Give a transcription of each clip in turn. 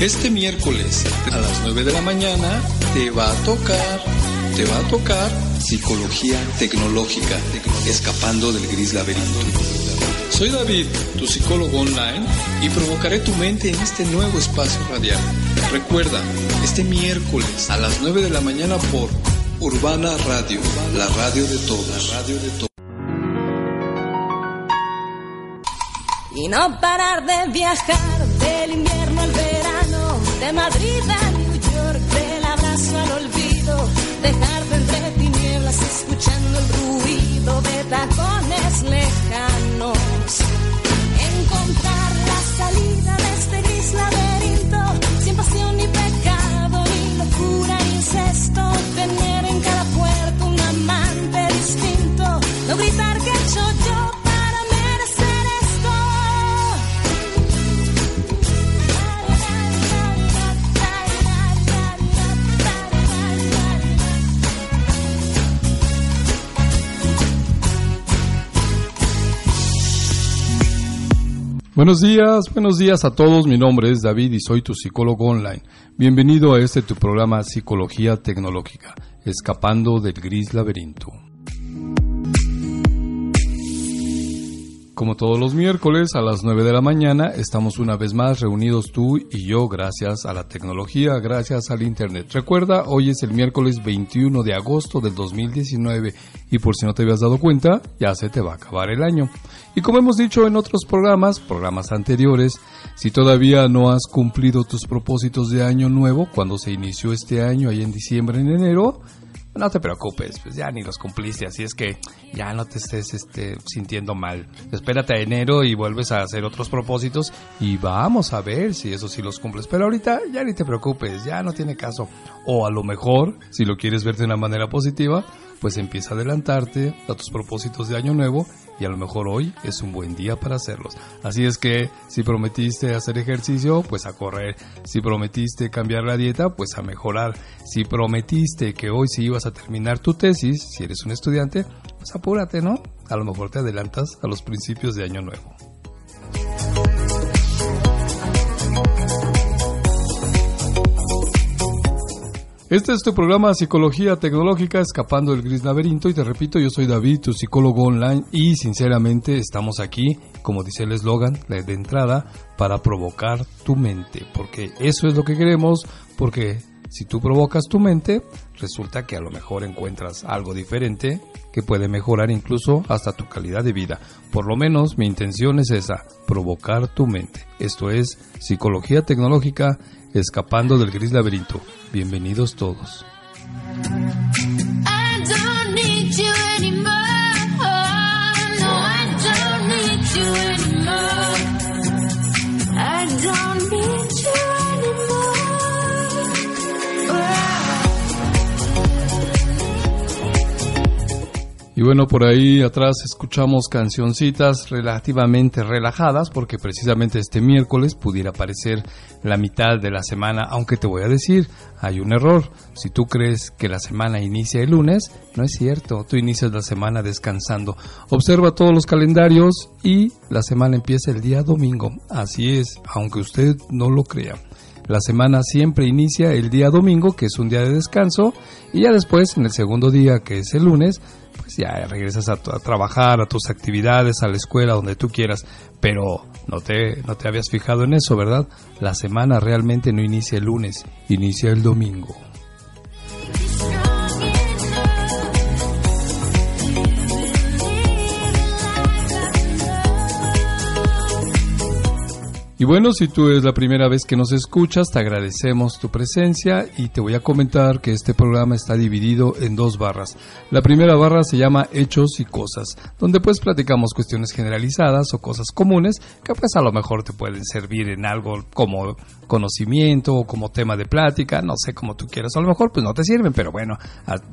Este miércoles a las 9 de la mañana te va a tocar, te va a tocar psicología tecnológica, escapando del gris laberinto. Soy David, tu psicólogo online, y provocaré tu mente en este nuevo espacio radial. Recuerda, este miércoles a las 9 de la mañana por Urbana Radio, la radio de todos. Y no parar de viajar del invierno al verano, de Madrid a New York, del abrazo al olvido, dejarte entre tinieblas escuchando el ruido de tacones lejanos, Buenos días, buenos días a todos. Mi nombre es David y soy tu psicólogo online. Bienvenido a este tu programa Psicología Tecnológica, escapando del gris laberinto. Como todos los miércoles a las 9 de la mañana, estamos una vez más reunidos tú y yo gracias a la tecnología, gracias al Internet. Recuerda, hoy es el miércoles 21 de agosto del 2019 y por si no te habías dado cuenta, ya se te va a acabar el año. Y como hemos dicho en otros programas, programas anteriores, si todavía no has cumplido tus propósitos de año nuevo, cuando se inició este año, ahí en diciembre, en enero, no te preocupes, pues ya ni los cumpliste, así es que ya no te estés este, sintiendo mal. Espérate a enero y vuelves a hacer otros propósitos y vamos a ver si eso sí los cumples. Pero ahorita ya ni te preocupes, ya no tiene caso. O a lo mejor, si lo quieres ver de una manera positiva, pues empieza a adelantarte a tus propósitos de año nuevo y a lo mejor hoy es un buen día para hacerlos. Así es que si prometiste hacer ejercicio, pues a correr. Si prometiste cambiar la dieta, pues a mejorar. Si prometiste que hoy sí ibas a terminar tu tesis, si eres un estudiante, pues apúrate, ¿no? A lo mejor te adelantas a los principios de año nuevo. Este es tu programa Psicología Tecnológica Escapando del Gris Laberinto y te repito, yo soy David, tu psicólogo online y sinceramente estamos aquí, como dice el eslogan de entrada, para provocar tu mente, porque eso es lo que queremos, porque si tú provocas tu mente, resulta que a lo mejor encuentras algo diferente que puede mejorar incluso hasta tu calidad de vida. Por lo menos mi intención es esa, provocar tu mente. Esto es Psicología Tecnológica Escapando del Gris Laberinto. Bienvenidos todos. Y bueno, por ahí atrás escuchamos cancioncitas relativamente relajadas porque precisamente este miércoles pudiera parecer la mitad de la semana, aunque te voy a decir, hay un error. Si tú crees que la semana inicia el lunes, no es cierto, tú inicias la semana descansando. Observa todos los calendarios y la semana empieza el día domingo. Así es, aunque usted no lo crea. La semana siempre inicia el día domingo, que es un día de descanso, y ya después, en el segundo día, que es el lunes, pues ya regresas a, a trabajar, a tus actividades, a la escuela, donde tú quieras. Pero no te, no te habías fijado en eso, ¿verdad? La semana realmente no inicia el lunes, inicia el domingo. Y bueno, si tú es la primera vez que nos escuchas, te agradecemos tu presencia y te voy a comentar que este programa está dividido en dos barras. La primera barra se llama Hechos y Cosas, donde pues platicamos cuestiones generalizadas o cosas comunes que pues a lo mejor te pueden servir en algo como conocimiento o como tema de plática, no sé cómo tú quieras, a lo mejor pues no te sirven, pero bueno,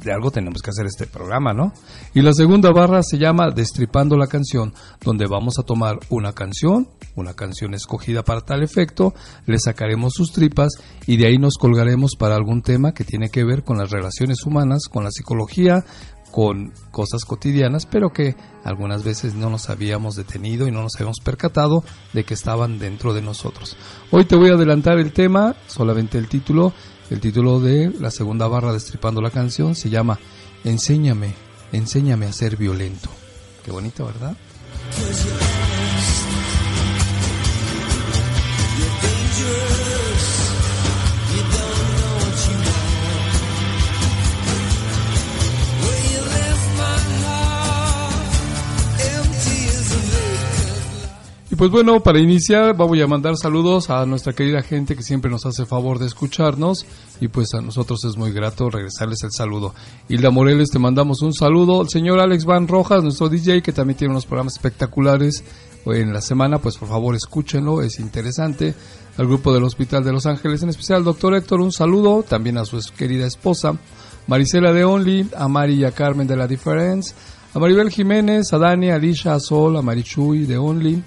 de algo tenemos que hacer este programa, ¿no? Y la segunda barra se llama Destripando la canción, donde vamos a tomar una canción, una canción escogida para tal efecto, le sacaremos sus tripas y de ahí nos colgaremos para algún tema que tiene que ver con las relaciones humanas, con la psicología, con cosas cotidianas, pero que algunas veces no nos habíamos detenido y no nos habíamos percatado de que estaban dentro de nosotros. Hoy te voy a adelantar el tema, solamente el título, el título de la segunda barra destripando la canción se llama Enséñame, enséñame a ser violento. Qué bonito, ¿verdad? Pues bueno, para iniciar voy a mandar saludos a nuestra querida gente que siempre nos hace favor de escucharnos y pues a nosotros es muy grato regresarles el saludo. Hilda Moreles, te mandamos un saludo. El señor Alex Van Rojas, nuestro DJ, que también tiene unos programas espectaculares en la semana, pues por favor escúchenlo, es interesante. Al grupo del Hospital de Los Ángeles, en especial al doctor Héctor, un saludo. También a su querida esposa, Marisela de Only, a Mari y a Carmen de La Difference, a Maribel Jiménez, a Dani, a Alicia, a Sol, a Marichuy de Only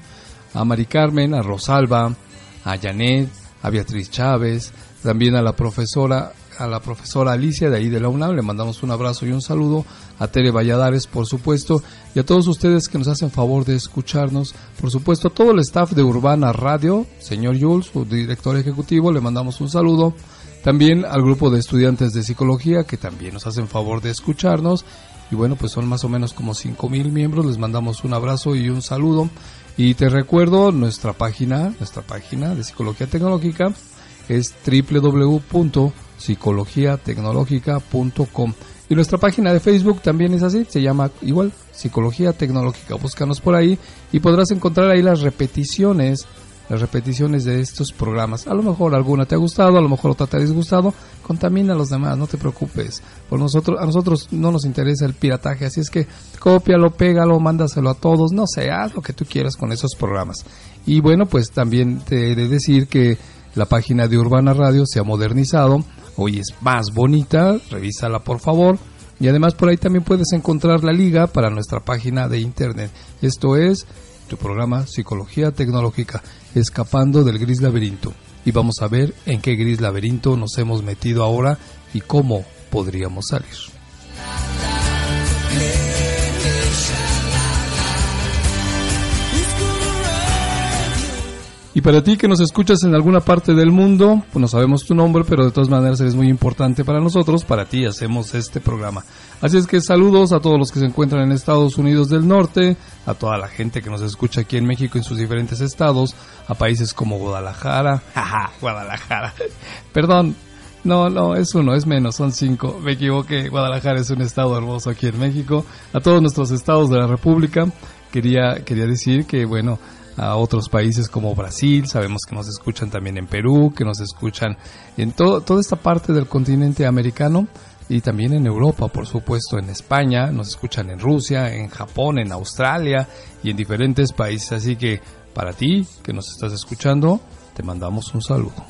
a Mari Carmen, a Rosalba, a Janet, a Beatriz Chávez, también a la profesora a la profesora Alicia de ahí de la UNAM, le mandamos un abrazo y un saludo, a Tere Valladares, por supuesto, y a todos ustedes que nos hacen favor de escucharnos, por supuesto, a todo el staff de Urbana Radio, señor Jules, su director ejecutivo, le mandamos un saludo, también al grupo de estudiantes de psicología que también nos hacen favor de escucharnos, y bueno, pues son más o menos como mil miembros, les mandamos un abrazo y un saludo. Y te recuerdo nuestra página, nuestra página de Psicología Tecnológica es www.psicologiatecnológica.com y nuestra página de Facebook también es así, se llama igual Psicología Tecnológica. Búscanos por ahí y podrás encontrar ahí las repeticiones las repeticiones de estos programas. A lo mejor alguna te ha gustado, a lo mejor otra te ha disgustado. Contamina a los demás, no te preocupes. Por nosotros, a nosotros no nos interesa el pirataje, así es que cópialo, pégalo, mándaselo a todos. No sé, haz lo que tú quieras con esos programas. Y bueno, pues también te he de decir que la página de Urbana Radio se ha modernizado. Hoy es más bonita, revísala por favor. Y además por ahí también puedes encontrar la liga para nuestra página de internet. Esto es tu programa Psicología Tecnológica, escapando del gris laberinto. Y vamos a ver en qué gris laberinto nos hemos metido ahora y cómo podríamos salir. Y para ti que nos escuchas en alguna parte del mundo, pues no sabemos tu nombre, pero de todas maneras eres muy importante para nosotros, para ti hacemos este programa. Así es que saludos a todos los que se encuentran en Estados Unidos del Norte, a toda la gente que nos escucha aquí en México en sus diferentes estados, a países como Guadalajara, jaja, Guadalajara, perdón, no, no, es uno, es menos, son cinco. Me equivoqué. Guadalajara es un estado hermoso aquí en México. A todos nuestros estados de la República, quería, quería decir que, bueno, a otros países como Brasil, sabemos que nos escuchan también en Perú, que nos escuchan en todo, toda esta parte del continente americano y también en Europa, por supuesto, en España, nos escuchan en Rusia, en Japón, en Australia y en diferentes países. Así que para ti que nos estás escuchando, te mandamos un saludo.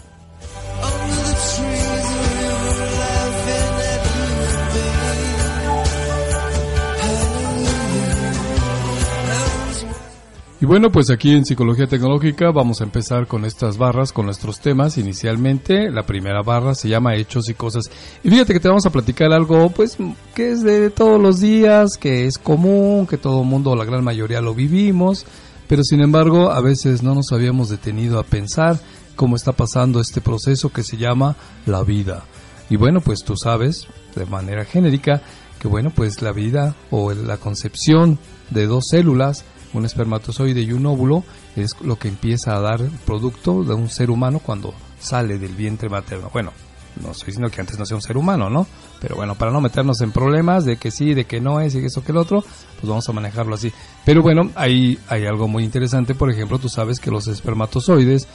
Y bueno, pues aquí en Psicología Tecnológica vamos a empezar con estas barras, con nuestros temas. Inicialmente, la primera barra se llama Hechos y Cosas. Y fíjate que te vamos a platicar algo, pues, que es de todos los días, que es común, que todo el mundo, la gran mayoría lo vivimos, pero sin embargo, a veces no nos habíamos detenido a pensar cómo está pasando este proceso que se llama la vida. Y bueno, pues tú sabes, de manera genérica, que bueno, pues la vida o la concepción de dos células un espermatozoide y un óvulo es lo que empieza a dar producto de un ser humano cuando sale del vientre materno. Bueno, no estoy diciendo que antes no sea un ser humano, ¿no? Pero bueno, para no meternos en problemas de que sí, de que no es y eso que el otro, pues vamos a manejarlo así. Pero bueno, ahí hay algo muy interesante, por ejemplo, tú sabes que los espermatozoides,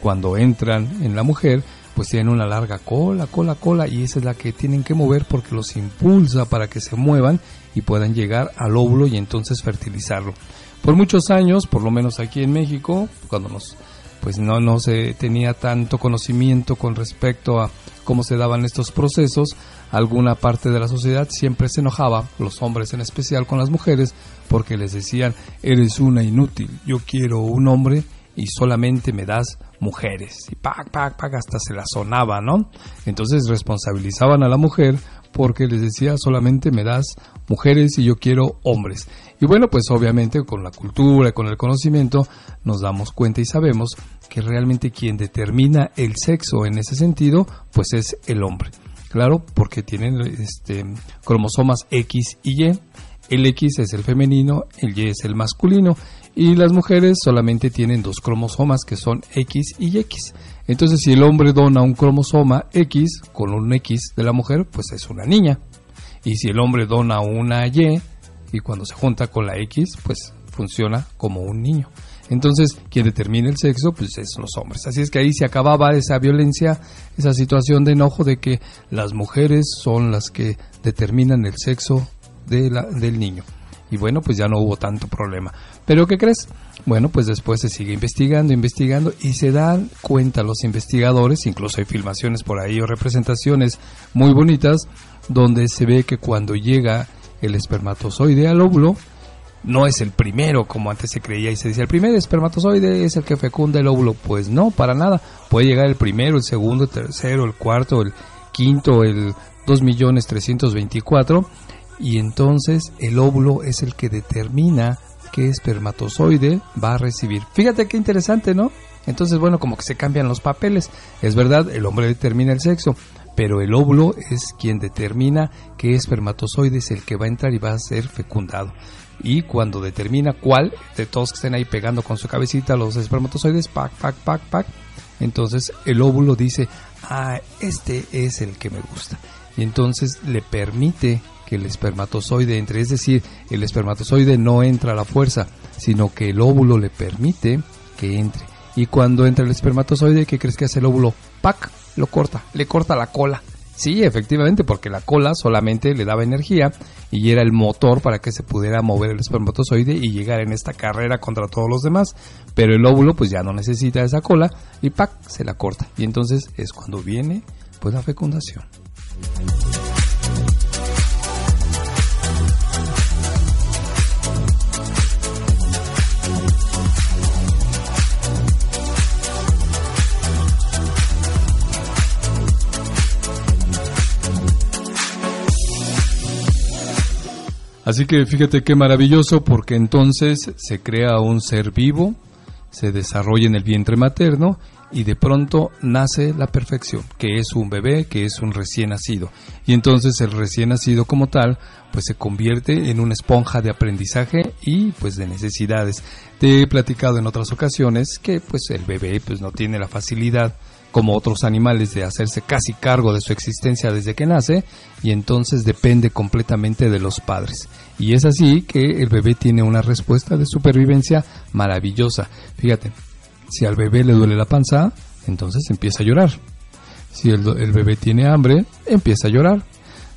cuando entran en la mujer, pues tienen una larga cola, cola, cola, y esa es la que tienen que mover porque los impulsa para que se muevan y puedan llegar al óvulo y entonces fertilizarlo. Por muchos años, por lo menos aquí en México, cuando nos pues no, no se tenía tanto conocimiento con respecto a cómo se daban estos procesos, alguna parte de la sociedad siempre se enojaba, los hombres en especial con las mujeres, porque les decían, eres una inútil, yo quiero un hombre y solamente me das mujeres. Y pac, pac, pac, hasta se la sonaba, ¿no? Entonces responsabilizaban a la mujer porque les decía solamente me das mujeres y yo quiero hombres. Y bueno, pues obviamente con la cultura con el conocimiento nos damos cuenta y sabemos que realmente quien determina el sexo en ese sentido, pues es el hombre. Claro, porque tienen este, cromosomas X y Y. El X es el femenino, el Y es el masculino y las mujeres solamente tienen dos cromosomas que son X y X. Entonces, si el hombre dona un cromosoma X con un X de la mujer, pues es una niña. Y si el hombre dona una Y y cuando se junta con la X, pues funciona como un niño. Entonces, quien determina el sexo, pues es los hombres. Así es que ahí se acababa esa violencia, esa situación de enojo de que las mujeres son las que determinan el sexo de la, del niño. Y bueno, pues ya no hubo tanto problema. Pero ¿qué crees? Bueno, pues después se sigue investigando, investigando y se dan cuenta los investigadores, incluso hay filmaciones por ahí o representaciones muy bonitas, donde se ve que cuando llega el espermatozoide al óvulo, no es el primero como antes se creía y se decía el primer espermatozoide es el que fecunda el óvulo. Pues no, para nada. Puede llegar el primero, el segundo, el tercero, el cuarto, el quinto, el 2.324 y entonces el óvulo es el que determina qué espermatozoide va a recibir. Fíjate qué interesante, ¿no? Entonces, bueno, como que se cambian los papeles. Es verdad, el hombre determina el sexo, pero el óvulo es quien determina qué espermatozoide es el que va a entrar y va a ser fecundado. Y cuando determina cuál, de todos que estén ahí pegando con su cabecita los espermatozoides, pac, pac, pac, pac, entonces el óvulo dice, ah, este es el que me gusta. Y entonces le permite que el espermatozoide entre, es decir, el espermatozoide no entra a la fuerza, sino que el óvulo le permite que entre. Y cuando entra el espermatozoide, ¿qué crees que hace el óvulo? ¡Pac! Lo corta, le corta la cola. Sí, efectivamente, porque la cola solamente le daba energía y era el motor para que se pudiera mover el espermatozoide y llegar en esta carrera contra todos los demás. Pero el óvulo pues ya no necesita esa cola y ¡pac! se la corta. Y entonces es cuando viene pues la fecundación. Así que fíjate qué maravilloso porque entonces se crea un ser vivo, se desarrolla en el vientre materno y de pronto nace la perfección, que es un bebé, que es un recién nacido. Y entonces el recién nacido como tal, pues se convierte en una esponja de aprendizaje y pues de necesidades. Te he platicado en otras ocasiones que pues el bebé pues no tiene la facilidad como otros animales de hacerse casi cargo de su existencia desde que nace y entonces depende completamente de los padres. Y es así que el bebé tiene una respuesta de supervivencia maravillosa. Fíjate, si al bebé le duele la panza, entonces empieza a llorar. Si el, el bebé tiene hambre, empieza a llorar.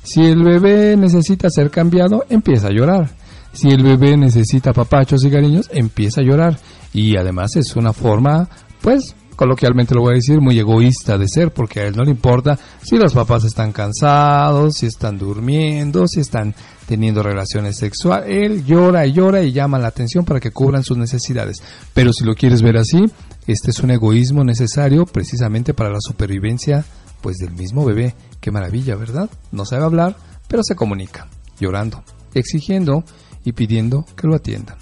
Si el bebé necesita ser cambiado, empieza a llorar. Si el bebé necesita papachos y cariños, empieza a llorar. Y además es una forma, pues, coloquialmente lo voy a decir, muy egoísta de ser, porque a él no le importa si los papás están cansados, si están durmiendo, si están teniendo relaciones sexuales. Él llora y llora y llama la atención para que cubran sus necesidades. Pero si lo quieres ver así, este es un egoísmo necesario precisamente para la supervivencia pues del mismo bebé. Qué maravilla, ¿verdad? No sabe hablar, pero se comunica, llorando, exigiendo y pidiendo que lo atiendan.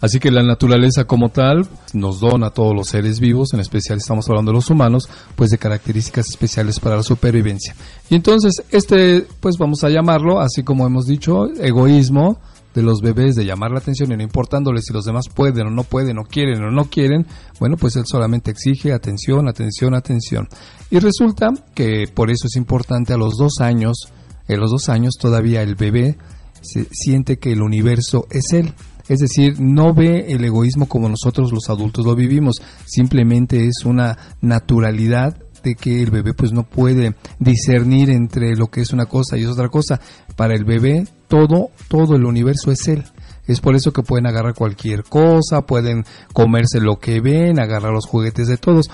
Así que la naturaleza como tal nos dona a todos los seres vivos, en especial estamos hablando de los humanos, pues de características especiales para la supervivencia. Y entonces este, pues vamos a llamarlo, así como hemos dicho, egoísmo de los bebés de llamar la atención y no importándoles si los demás pueden o no pueden o quieren o no quieren, bueno, pues él solamente exige atención, atención, atención. Y resulta que por eso es importante a los dos años, en los dos años todavía el bebé se siente que el universo es él es decir, no ve el egoísmo como nosotros los adultos lo vivimos, simplemente es una naturalidad de que el bebé pues no puede discernir entre lo que es una cosa y es otra cosa. Para el bebé todo, todo el universo es él. Es por eso que pueden agarrar cualquier cosa, pueden comerse lo que ven, agarrar los juguetes de todos.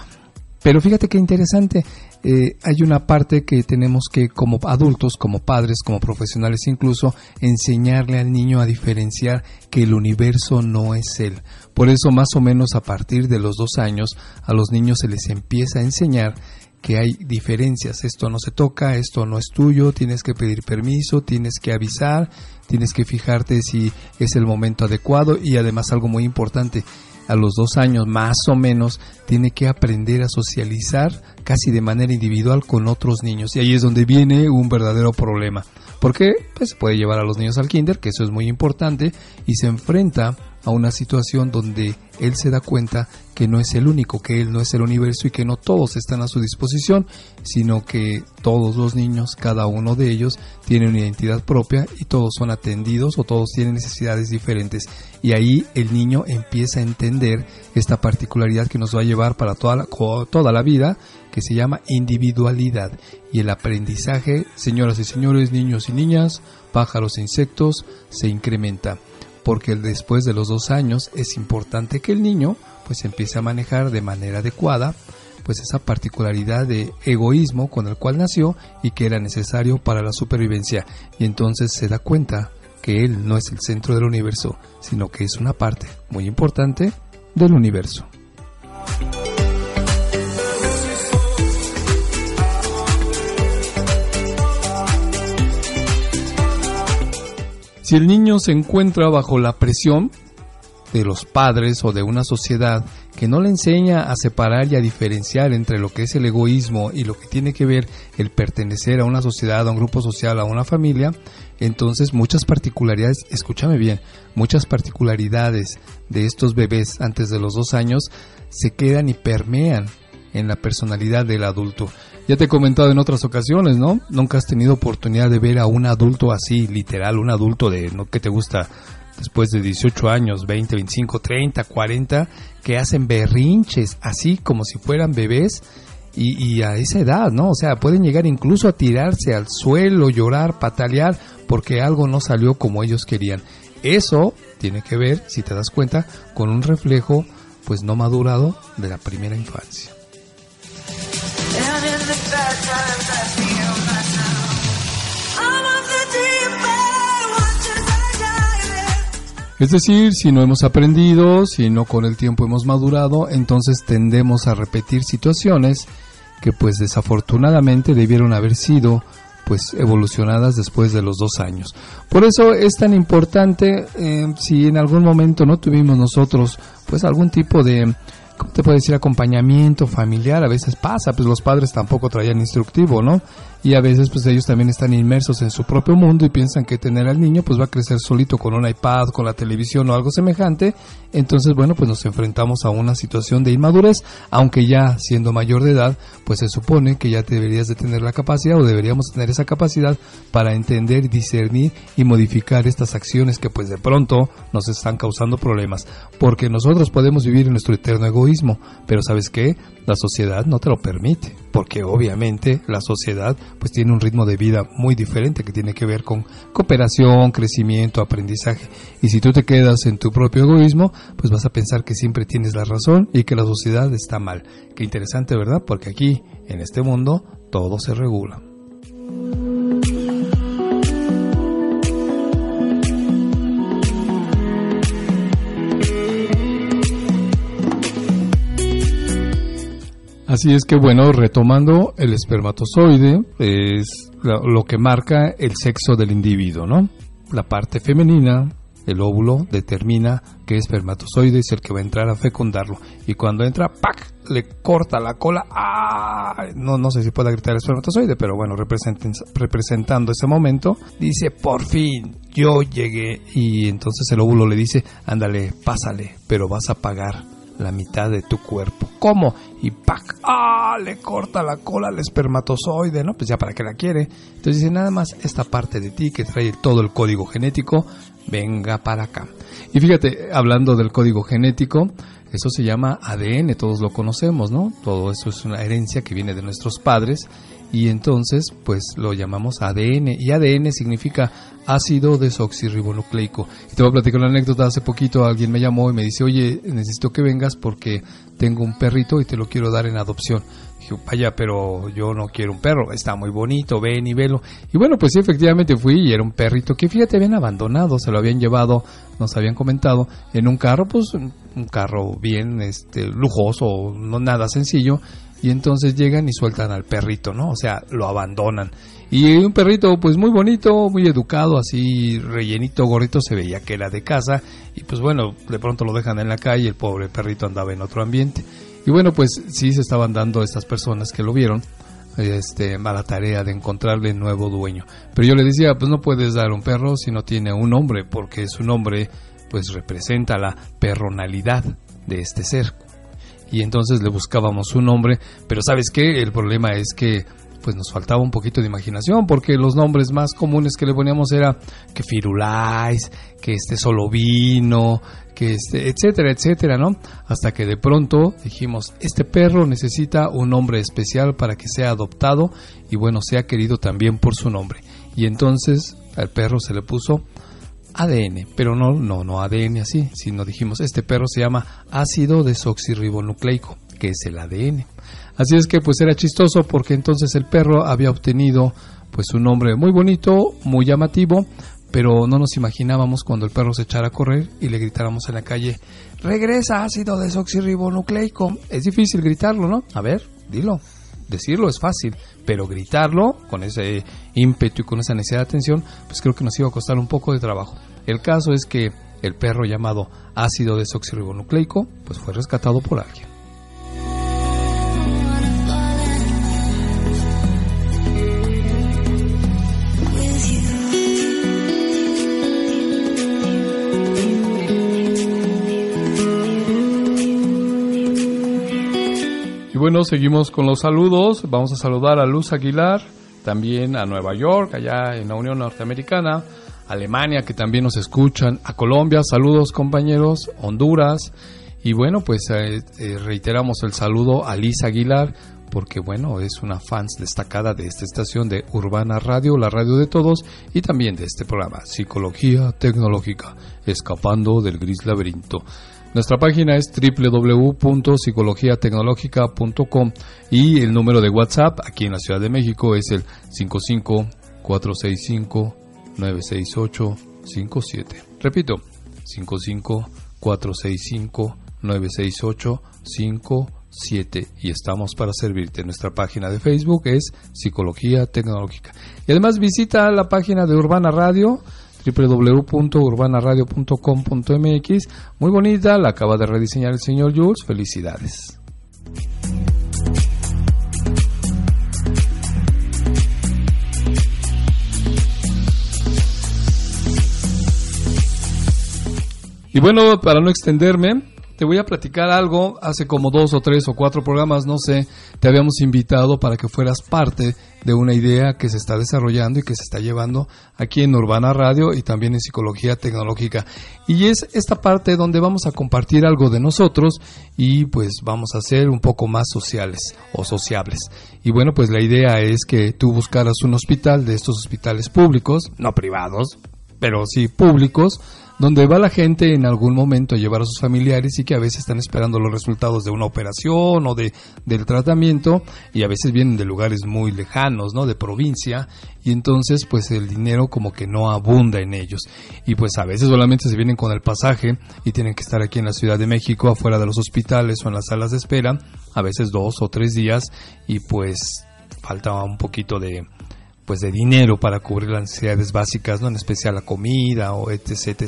Pero fíjate qué interesante, eh, hay una parte que tenemos que como adultos, como padres, como profesionales incluso, enseñarle al niño a diferenciar que el universo no es él. Por eso más o menos a partir de los dos años a los niños se les empieza a enseñar que hay diferencias, esto no se toca, esto no es tuyo, tienes que pedir permiso, tienes que avisar, tienes que fijarte si es el momento adecuado y además algo muy importante, a los dos años más o menos tiene que aprender a socializar casi de manera individual con otros niños. Y ahí es donde viene un verdadero problema porque pues puede llevar a los niños al kinder que eso es muy importante y se enfrenta a una situación donde él se da cuenta que no es el único, que él no es el universo y que no todos están a su disposición, sino que todos los niños, cada uno de ellos, tiene una identidad propia y todos son atendidos o todos tienen necesidades diferentes. Y ahí el niño empieza a entender esta particularidad que nos va a llevar para toda la, toda la vida, que se llama individualidad. Y el aprendizaje, señoras y señores, niños y niñas, pájaros e insectos, se incrementa porque después de los dos años es importante que el niño pues empiece a manejar de manera adecuada pues esa particularidad de egoísmo con el cual nació y que era necesario para la supervivencia y entonces se da cuenta que él no es el centro del universo sino que es una parte muy importante del universo. Si el niño se encuentra bajo la presión de los padres o de una sociedad que no le enseña a separar y a diferenciar entre lo que es el egoísmo y lo que tiene que ver el pertenecer a una sociedad, a un grupo social, a una familia, entonces muchas particularidades, escúchame bien, muchas particularidades de estos bebés antes de los dos años se quedan y permean en la personalidad del adulto. Ya te he comentado en otras ocasiones, ¿no? Nunca has tenido oportunidad de ver a un adulto así, literal, un adulto de, ¿no? que te gusta? Después de 18 años, 20, 25, 30, 40, que hacen berrinches, así como si fueran bebés, y, y, a esa edad, ¿no? O sea, pueden llegar incluso a tirarse al suelo, llorar, patalear, porque algo no salió como ellos querían. Eso tiene que ver, si te das cuenta, con un reflejo, pues no madurado de la primera infancia. Es decir, si no hemos aprendido, si no con el tiempo hemos madurado, entonces tendemos a repetir situaciones que pues desafortunadamente debieron haber sido pues evolucionadas después de los dos años. Por eso es tan importante eh, si en algún momento no tuvimos nosotros pues algún tipo de ¿cómo te puedo decir? Acompañamiento familiar, a veces pasa, pues los padres tampoco traían instructivo, ¿no? Y a veces pues ellos también están inmersos en su propio mundo y piensan que tener al niño pues va a crecer solito con un iPad, con la televisión o algo semejante. Entonces, bueno, pues nos enfrentamos a una situación de inmadurez, aunque ya siendo mayor de edad, pues se supone que ya deberías de tener la capacidad o deberíamos tener esa capacidad para entender, discernir y modificar estas acciones que pues de pronto nos están causando problemas. Porque nosotros podemos vivir en nuestro eterno egoísmo pero ¿sabes qué? La sociedad no te lo permite, porque obviamente la sociedad pues tiene un ritmo de vida muy diferente que tiene que ver con cooperación, crecimiento, aprendizaje. Y si tú te quedas en tu propio egoísmo, pues vas a pensar que siempre tienes la razón y que la sociedad está mal. Qué interesante, ¿verdad? Porque aquí, en este mundo, todo se regula. Así es que bueno, retomando, el espermatozoide es lo que marca el sexo del individuo, ¿no? La parte femenina, el óvulo, determina qué espermatozoide es el que va a entrar a fecundarlo. Y cuando entra, ¡pac! le corta la cola. ¡Ah! No, no sé si pueda gritar el espermatozoide, pero bueno, representando ese momento, dice, por fin, yo llegué. Y entonces el óvulo le dice, ándale, pásale, pero vas a pagar la mitad de tu cuerpo. ¿Cómo? Y ¡pac! ¡Ah! Le corta la cola al espermatozoide, ¿no? Pues ya para qué la quiere. Entonces dice, nada más esta parte de ti que trae todo el código genético, venga para acá. Y fíjate, hablando del código genético, eso se llama ADN, todos lo conocemos, ¿no? Todo eso es una herencia que viene de nuestros padres y entonces pues lo llamamos ADN y ADN significa ácido desoxirribonucleico. Y te voy a platicar una anécdota, hace poquito alguien me llamó y me dice, oye, necesito que vengas porque tengo un perrito y te lo quiero dar en adopción. Dije, vaya, pero yo no quiero un perro, está muy bonito, ven y velo. Y bueno, pues sí, efectivamente fui y era un perrito que fíjate, habían abandonado, se lo habían llevado, nos habían comentado, en un carro, pues un carro bien este, lujoso, no nada sencillo, y entonces llegan y sueltan al perrito, ¿no? O sea, lo abandonan. Y un perrito pues muy bonito, muy educado, así rellenito, gordito, se veía que era de casa y pues bueno, de pronto lo dejan en la calle, el pobre perrito andaba en otro ambiente. Y bueno, pues sí se estaban dando estas personas que lo vieron este, a la tarea de encontrarle nuevo dueño. Pero yo le decía, pues no puedes dar un perro si no tiene un nombre, porque su nombre pues representa la personalidad de este ser y entonces le buscábamos un nombre, pero ¿sabes qué? El problema es que pues nos faltaba un poquito de imaginación porque los nombres más comunes que le poníamos era que Firulais, que este solo vino, que este, etcétera, etcétera, ¿no? Hasta que de pronto dijimos, este perro necesita un nombre especial para que sea adoptado y bueno, sea querido también por su nombre. Y entonces al perro se le puso ADN, pero no, no, no ADN así, sino dijimos, este perro se llama ácido desoxirribonucleico, que es el ADN. Así es que pues era chistoso porque entonces el perro había obtenido pues un nombre muy bonito, muy llamativo, pero no nos imaginábamos cuando el perro se echara a correr y le gritáramos en la calle, regresa ácido desoxirribonucleico. Es difícil gritarlo, ¿no? A ver, dilo. Decirlo es fácil, pero gritarlo con ese ímpetu y con esa necesidad de atención, pues creo que nos iba a costar un poco de trabajo. El caso es que el perro llamado ácido desoxirribonucleico pues fue rescatado por alguien. Y bueno, seguimos con los saludos. Vamos a saludar a Luz Aguilar, también a Nueva York, allá en la Unión Norteamericana, Alemania, que también nos escuchan, a Colombia, saludos compañeros, Honduras, y bueno, pues eh, eh, reiteramos el saludo a Liz Aguilar, porque bueno, es una fans destacada de esta estación de Urbana Radio, la radio de todos, y también de este programa, Psicología Tecnológica, escapando del gris laberinto. Nuestra página es www.psicologiatecnologica.com y el número de WhatsApp aquí en la Ciudad de México es el 55-465-968-57. Repito, 55-465-968-57 y estamos para servirte. Nuestra página de Facebook es Psicología Tecnológica. Y además visita la página de Urbana Radio www.urbanaradio.com.mx. Muy bonita, la acaba de rediseñar el señor Jules. Felicidades. Y bueno, para no extenderme, te voy a platicar algo. Hace como dos o tres o cuatro programas, no sé, te habíamos invitado para que fueras parte de una idea que se está desarrollando y que se está llevando aquí en Urbana Radio y también en Psicología Tecnológica. Y es esta parte donde vamos a compartir algo de nosotros y pues vamos a ser un poco más sociales o sociables. Y bueno, pues la idea es que tú buscaras un hospital de estos hospitales públicos, no privados, pero sí públicos, donde va la gente en algún momento a llevar a sus familiares y que a veces están esperando los resultados de una operación o de, del tratamiento y a veces vienen de lugares muy lejanos, ¿no? De provincia y entonces pues el dinero como que no abunda en ellos y pues a veces solamente se vienen con el pasaje y tienen que estar aquí en la Ciudad de México afuera de los hospitales o en las salas de espera, a veces dos o tres días y pues falta un poquito de pues de dinero para cubrir las necesidades básicas, ¿no? En especial la comida o etc.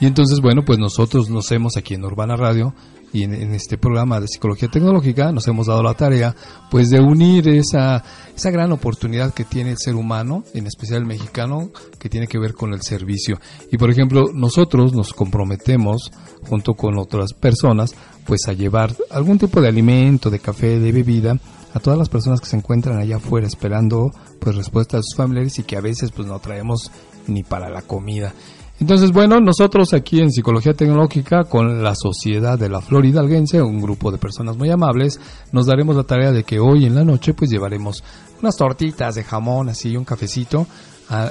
Y entonces, bueno, pues nosotros nos hemos aquí en Urbana Radio y en, este programa de psicología tecnológica nos hemos dado la tarea pues de unir esa, esa gran oportunidad que tiene el ser humano, en especial el mexicano, que tiene que ver con el servicio. Y por ejemplo, nosotros nos comprometemos junto con otras personas pues a llevar algún tipo de alimento, de café, de bebida a todas las personas que se encuentran allá afuera esperando pues respuestas de sus familiares y que a veces pues no traemos ni para la comida. Entonces, bueno, nosotros aquí en Psicología Tecnológica, con la Sociedad de la Florida Alguense, un grupo de personas muy amables, nos daremos la tarea de que hoy en la noche pues llevaremos unas tortitas de jamón, así, un cafecito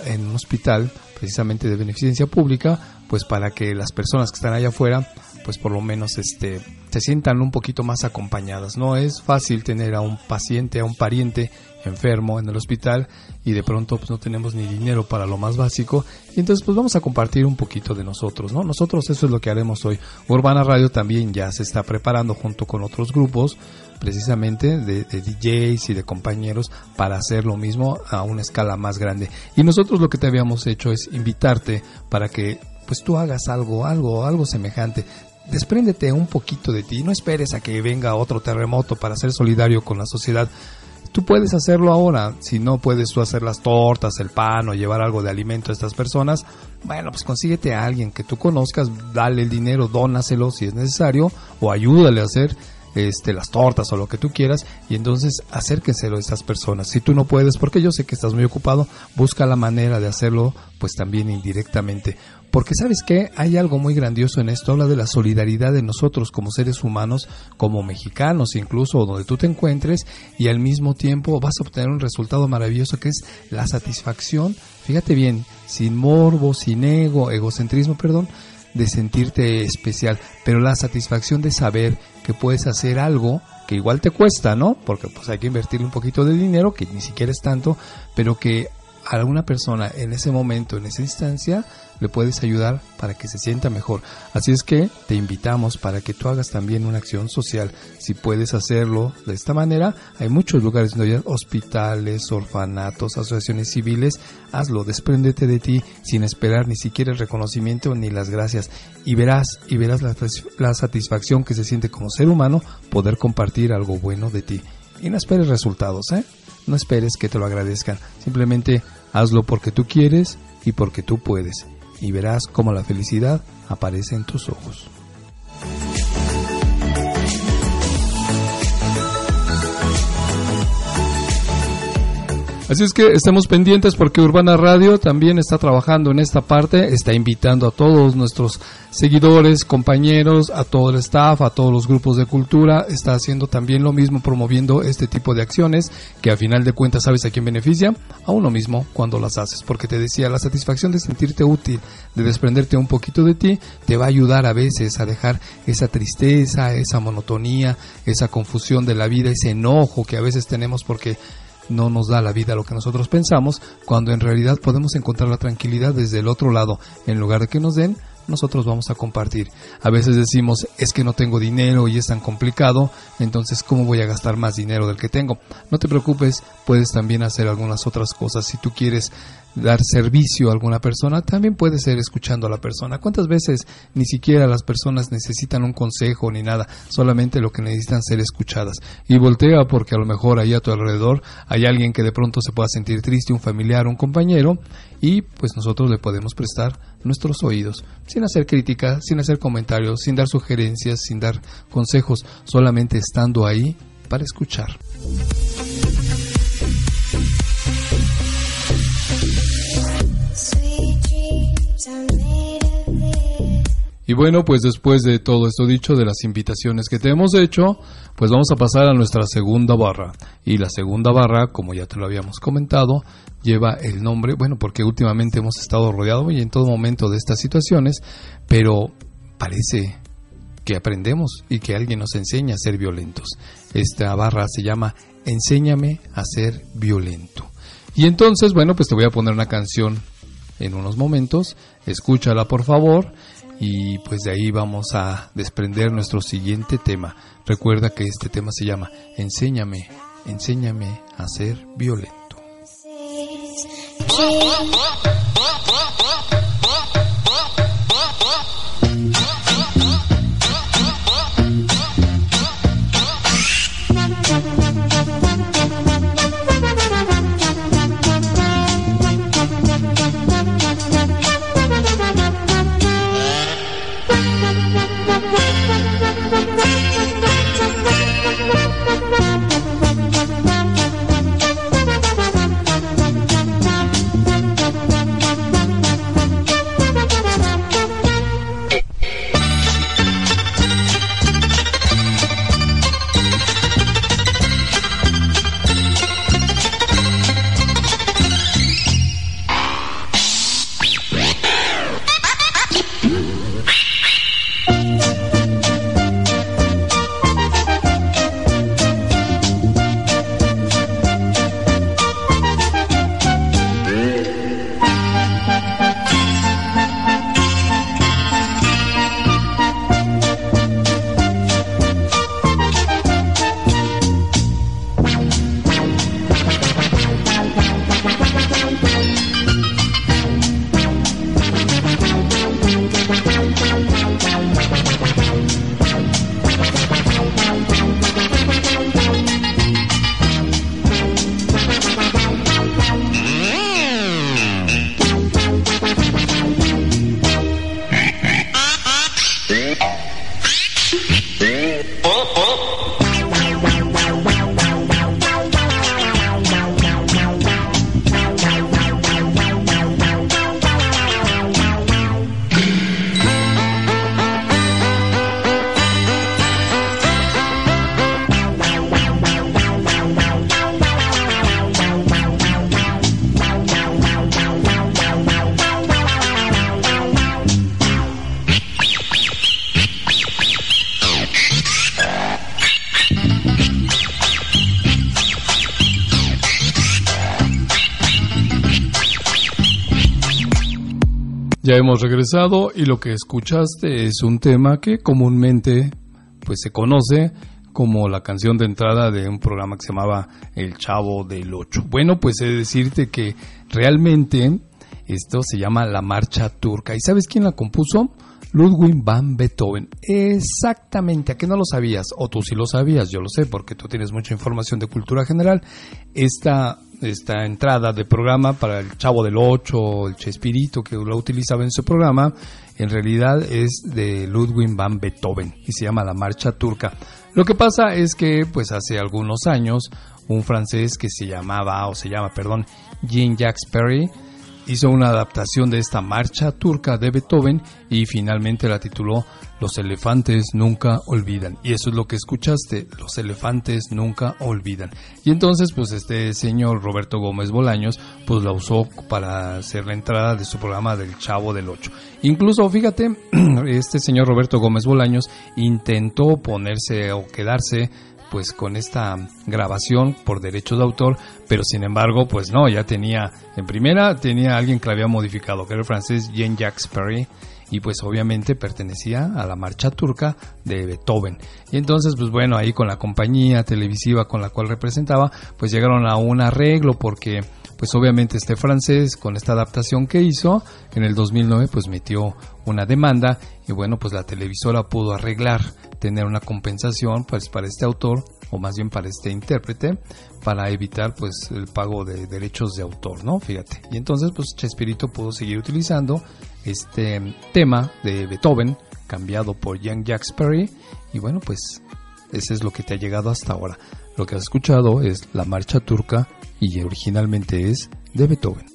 en un hospital precisamente de beneficencia pública, pues para que las personas que están allá afuera pues por lo menos este se sientan un poquito más acompañadas. No es fácil tener a un paciente, a un pariente enfermo en el hospital y de pronto pues no tenemos ni dinero para lo más básico y entonces pues vamos a compartir un poquito de nosotros, ¿no? Nosotros eso es lo que haremos hoy. Urbana Radio también ya se está preparando junto con otros grupos precisamente de, de, DJs y de compañeros para hacer lo mismo a una escala más grande. Y nosotros lo que te habíamos hecho es invitarte para que pues tú hagas algo, algo, algo semejante despréndete un poquito de ti, no esperes a que venga otro terremoto para ser solidario con la sociedad. Tú puedes hacerlo ahora, si no puedes tú hacer las tortas, el pan o llevar algo de alimento a estas personas, bueno, pues consíguete a alguien que tú conozcas, dale el dinero, dónaselo si es necesario o ayúdale a hacer este, las tortas o lo que tú quieras y entonces acérquenselo a estas personas. Si tú no puedes, porque yo sé que estás muy ocupado, busca la manera de hacerlo pues también indirectamente. Porque sabes que hay algo muy grandioso en esto, habla de la solidaridad de nosotros como seres humanos, como mexicanos incluso, donde tú te encuentres, y al mismo tiempo vas a obtener un resultado maravilloso que es la satisfacción, fíjate bien, sin morbo, sin ego, egocentrismo, perdón, de sentirte especial, pero la satisfacción de saber que puedes hacer algo que igual te cuesta, ¿no? Porque pues hay que invertir un poquito de dinero, que ni siquiera es tanto, pero que a alguna persona en ese momento, en esa instancia, le puedes ayudar para que se sienta mejor. Así es que te invitamos para que tú hagas también una acción social. Si puedes hacerlo de esta manera, hay muchos lugares donde hay hospitales, orfanatos, asociaciones civiles. Hazlo, despréndete de ti sin esperar ni siquiera el reconocimiento ni las gracias. Y verás, y verás la, la satisfacción que se siente como ser humano poder compartir algo bueno de ti. Y no esperes resultados, ¿eh? No esperes que te lo agradezcan. Simplemente hazlo porque tú quieres y porque tú puedes y verás cómo la felicidad aparece en tus ojos. Así es que estemos pendientes porque Urbana Radio también está trabajando en esta parte, está invitando a todos nuestros seguidores, compañeros, a todo el staff, a todos los grupos de cultura, está haciendo también lo mismo promoviendo este tipo de acciones que a final de cuentas sabes a quién beneficia, a uno mismo cuando las haces, porque te decía, la satisfacción de sentirte útil, de desprenderte un poquito de ti, te va a ayudar a veces a dejar esa tristeza, esa monotonía, esa confusión de la vida, ese enojo que a veces tenemos porque no nos da la vida lo que nosotros pensamos, cuando en realidad podemos encontrar la tranquilidad desde el otro lado, en lugar de que nos den, nosotros vamos a compartir. A veces decimos, es que no tengo dinero y es tan complicado, entonces ¿cómo voy a gastar más dinero del que tengo? No te preocupes, puedes también hacer algunas otras cosas. Si tú quieres dar servicio a alguna persona, también puede ser escuchando a la persona. ¿Cuántas veces ni siquiera las personas necesitan un consejo ni nada? Solamente lo que necesitan ser escuchadas. Y voltea porque a lo mejor ahí a tu alrededor hay alguien que de pronto se pueda sentir triste, un familiar, un compañero, y pues nosotros le podemos prestar nuestros oídos, sin hacer crítica, sin hacer comentarios, sin dar sugerencias, sin dar consejos, solamente estando ahí para escuchar. Y bueno, pues después de todo esto dicho, de las invitaciones que te hemos hecho, pues vamos a pasar a nuestra segunda barra. Y la segunda barra, como ya te lo habíamos comentado, lleva el nombre, bueno, porque últimamente hemos estado rodeados y en todo momento de estas situaciones, pero parece que aprendemos y que alguien nos enseña a ser violentos. Esta barra se llama Enséñame a ser violento. Y entonces, bueno, pues te voy a poner una canción en unos momentos, escúchala por favor y pues de ahí vamos a desprender nuestro siguiente tema. Recuerda que este tema se llama Enséñame, enséñame a ser violento. Hemos regresado y lo que escuchaste es un tema que comúnmente pues se conoce como la canción de entrada de un programa que se llamaba El Chavo del Ocho. Bueno, pues he de decirte que realmente esto se llama La Marcha Turca. ¿Y sabes quién la compuso? Ludwig van Beethoven. Exactamente, ¿a qué no lo sabías? O tú sí lo sabías, yo lo sé, porque tú tienes mucha información de cultura general. Esta, esta entrada de programa para el Chavo del Ocho, el Chespirito, que lo utilizaba en su programa, en realidad es de Ludwig van Beethoven y se llama La Marcha Turca. Lo que pasa es que, pues hace algunos años, un francés que se llamaba, o se llama, perdón, Jean-Jacques Perry, hizo una adaptación de esta marcha turca de Beethoven y finalmente la tituló Los elefantes nunca olvidan. Y eso es lo que escuchaste, los elefantes nunca olvidan. Y entonces pues este señor Roberto Gómez Bolaños pues la usó para hacer la entrada de su programa del Chavo del Ocho. Incluso fíjate, este señor Roberto Gómez Bolaños intentó ponerse o quedarse pues con esta grabación por derechos de autor, pero sin embargo, pues no, ya tenía, en primera tenía alguien que la había modificado, que era el francés Jean-Jacques Perry, y pues obviamente pertenecía a la marcha turca de Beethoven. Y entonces, pues bueno, ahí con la compañía televisiva con la cual representaba, pues llegaron a un arreglo porque pues obviamente este francés con esta adaptación que hizo en el 2009 pues metió una demanda y bueno pues la televisora pudo arreglar tener una compensación pues para este autor o más bien para este intérprete para evitar pues el pago de derechos de autor, ¿no? Fíjate. Y entonces pues Chespirito pudo seguir utilizando este tema de Beethoven cambiado por Jean Jacques Perry y bueno pues ese es lo que te ha llegado hasta ahora. Lo que has escuchado es la marcha turca y originalmente es de Beethoven.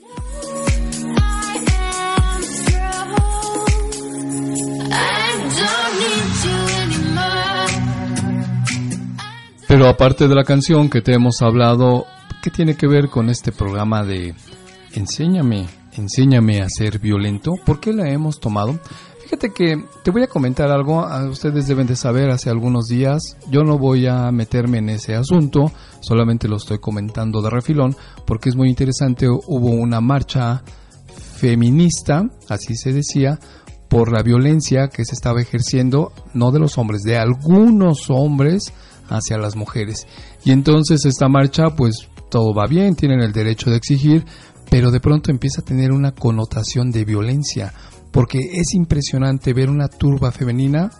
Pero aparte de la canción que te hemos hablado, ¿qué tiene que ver con este programa de Enséñame, enséñame a ser violento? ¿Por qué la hemos tomado? Fíjate que te voy a comentar algo, ustedes deben de saber hace algunos días, yo no voy a meterme en ese asunto, solamente lo estoy comentando de refilón, porque es muy interesante, hubo una marcha feminista, así se decía, por la violencia que se estaba ejerciendo, no de los hombres, de algunos hombres hacia las mujeres. Y entonces esta marcha, pues todo va bien, tienen el derecho de exigir, pero de pronto empieza a tener una connotación de violencia, porque es impresionante ver una turba femenina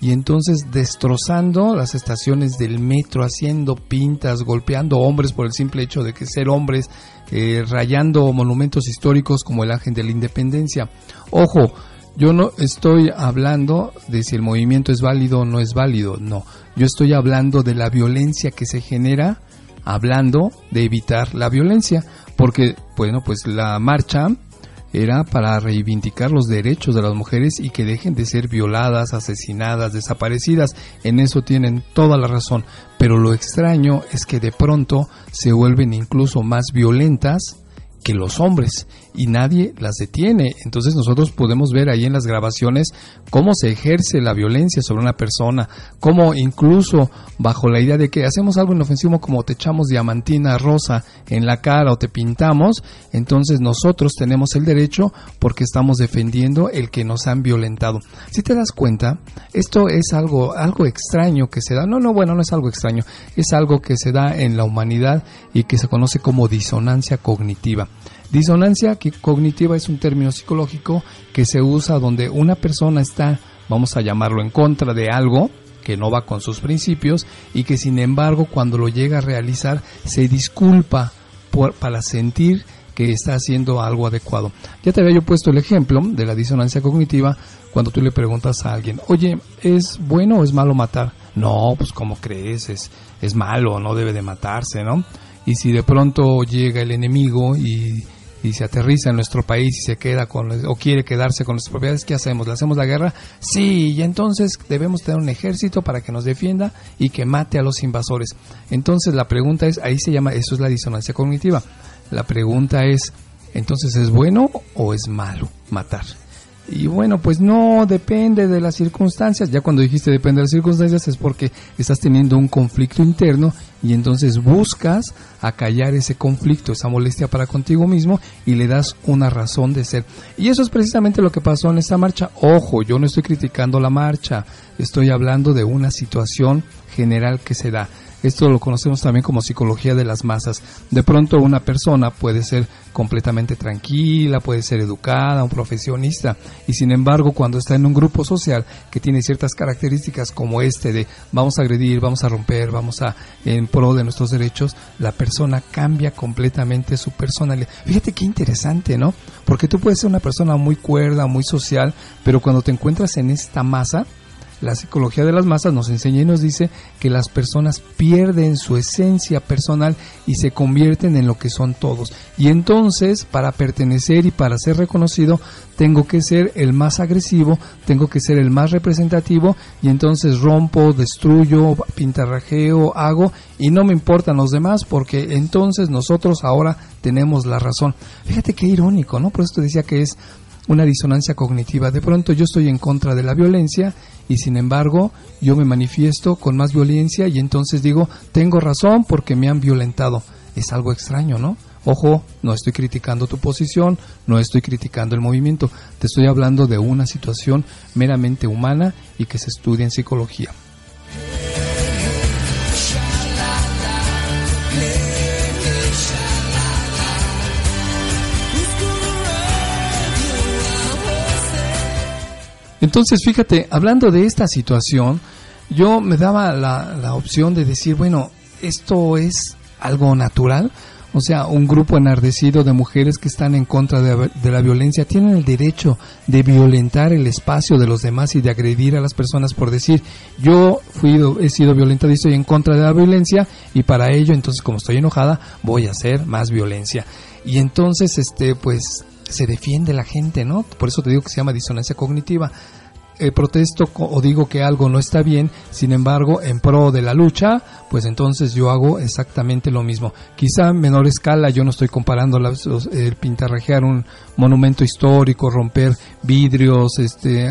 y entonces destrozando las estaciones del metro, haciendo pintas, golpeando hombres por el simple hecho de que ser hombres, eh, rayando monumentos históricos como el Ángel de la Independencia. Ojo, yo no estoy hablando de si el movimiento es válido o no es válido, no. Yo estoy hablando de la violencia que se genera, hablando de evitar la violencia, porque, bueno, pues la marcha era para reivindicar los derechos de las mujeres y que dejen de ser violadas, asesinadas, desaparecidas. En eso tienen toda la razón. Pero lo extraño es que de pronto se vuelven incluso más violentas que los hombres y nadie las detiene. Entonces nosotros podemos ver ahí en las grabaciones cómo se ejerce la violencia sobre una persona, cómo incluso bajo la idea de que hacemos algo inofensivo como te echamos diamantina rosa en la cara o te pintamos, entonces nosotros tenemos el derecho porque estamos defendiendo el que nos han violentado. Si te das cuenta, esto es algo algo extraño que se da. No, no, bueno, no es algo extraño, es algo que se da en la humanidad y que se conoce como disonancia cognitiva. Disonancia cognitiva es un término psicológico que se usa donde una persona está, vamos a llamarlo, en contra de algo que no va con sus principios y que sin embargo cuando lo llega a realizar se disculpa para sentir que está haciendo algo adecuado. Ya te había yo puesto el ejemplo de la disonancia cognitiva cuando tú le preguntas a alguien, oye, ¿es bueno o es malo matar? No, pues como crees, es, es malo, no debe de matarse, ¿no? Y si de pronto llega el enemigo y y se aterriza en nuestro país y se queda con o quiere quedarse con nuestras propiedades, ¿qué hacemos? ¿Le hacemos la guerra? Sí, y entonces debemos tener un ejército para que nos defienda y que mate a los invasores. Entonces la pregunta es, ahí se llama, eso es la disonancia cognitiva. La pregunta es, entonces ¿es bueno o es malo matar? Y bueno, pues no depende de las circunstancias. Ya cuando dijiste depende de las circunstancias es porque estás teniendo un conflicto interno y entonces buscas acallar ese conflicto, esa molestia para contigo mismo y le das una razón de ser. Y eso es precisamente lo que pasó en esta marcha. Ojo, yo no estoy criticando la marcha, estoy hablando de una situación general que se da. Esto lo conocemos también como psicología de las masas. De pronto una persona puede ser completamente tranquila, puede ser educada, un profesionista, y sin embargo cuando está en un grupo social que tiene ciertas características como este de vamos a agredir, vamos a romper, vamos a en pro de nuestros derechos, la persona cambia completamente su personalidad. Fíjate qué interesante, ¿no? Porque tú puedes ser una persona muy cuerda, muy social, pero cuando te encuentras en esta masa, la psicología de las masas nos enseña y nos dice que las personas pierden su esencia personal y se convierten en lo que son todos. Y entonces, para pertenecer y para ser reconocido, tengo que ser el más agresivo, tengo que ser el más representativo y entonces rompo, destruyo, pintarrajeo, hago y no me importan los demás porque entonces nosotros ahora tenemos la razón. Fíjate qué irónico, ¿no? Por eso te decía que es una disonancia cognitiva. De pronto yo estoy en contra de la violencia y sin embargo yo me manifiesto con más violencia y entonces digo, tengo razón porque me han violentado. Es algo extraño, ¿no? Ojo, no estoy criticando tu posición, no estoy criticando el movimiento, te estoy hablando de una situación meramente humana y que se estudia en psicología. Entonces, fíjate, hablando de esta situación, yo me daba la, opción de decir, bueno, esto es algo natural, o sea, un grupo enardecido de mujeres que están en contra de, la violencia tienen el derecho de violentar el espacio de los demás y de agredir a las personas por decir, yo fui, he sido violenta y estoy en contra de la violencia y para ello, entonces como estoy enojada, voy a hacer más violencia. Y entonces, este, pues, se defiende la gente, ¿no? Por eso te digo que se llama disonancia cognitiva. Eh, protesto o digo que algo no está bien, sin embargo, en pro de la lucha, pues entonces yo hago exactamente lo mismo. Quizá en menor escala, yo no estoy comparando el pintarrajear un monumento histórico, romper vidrios, este,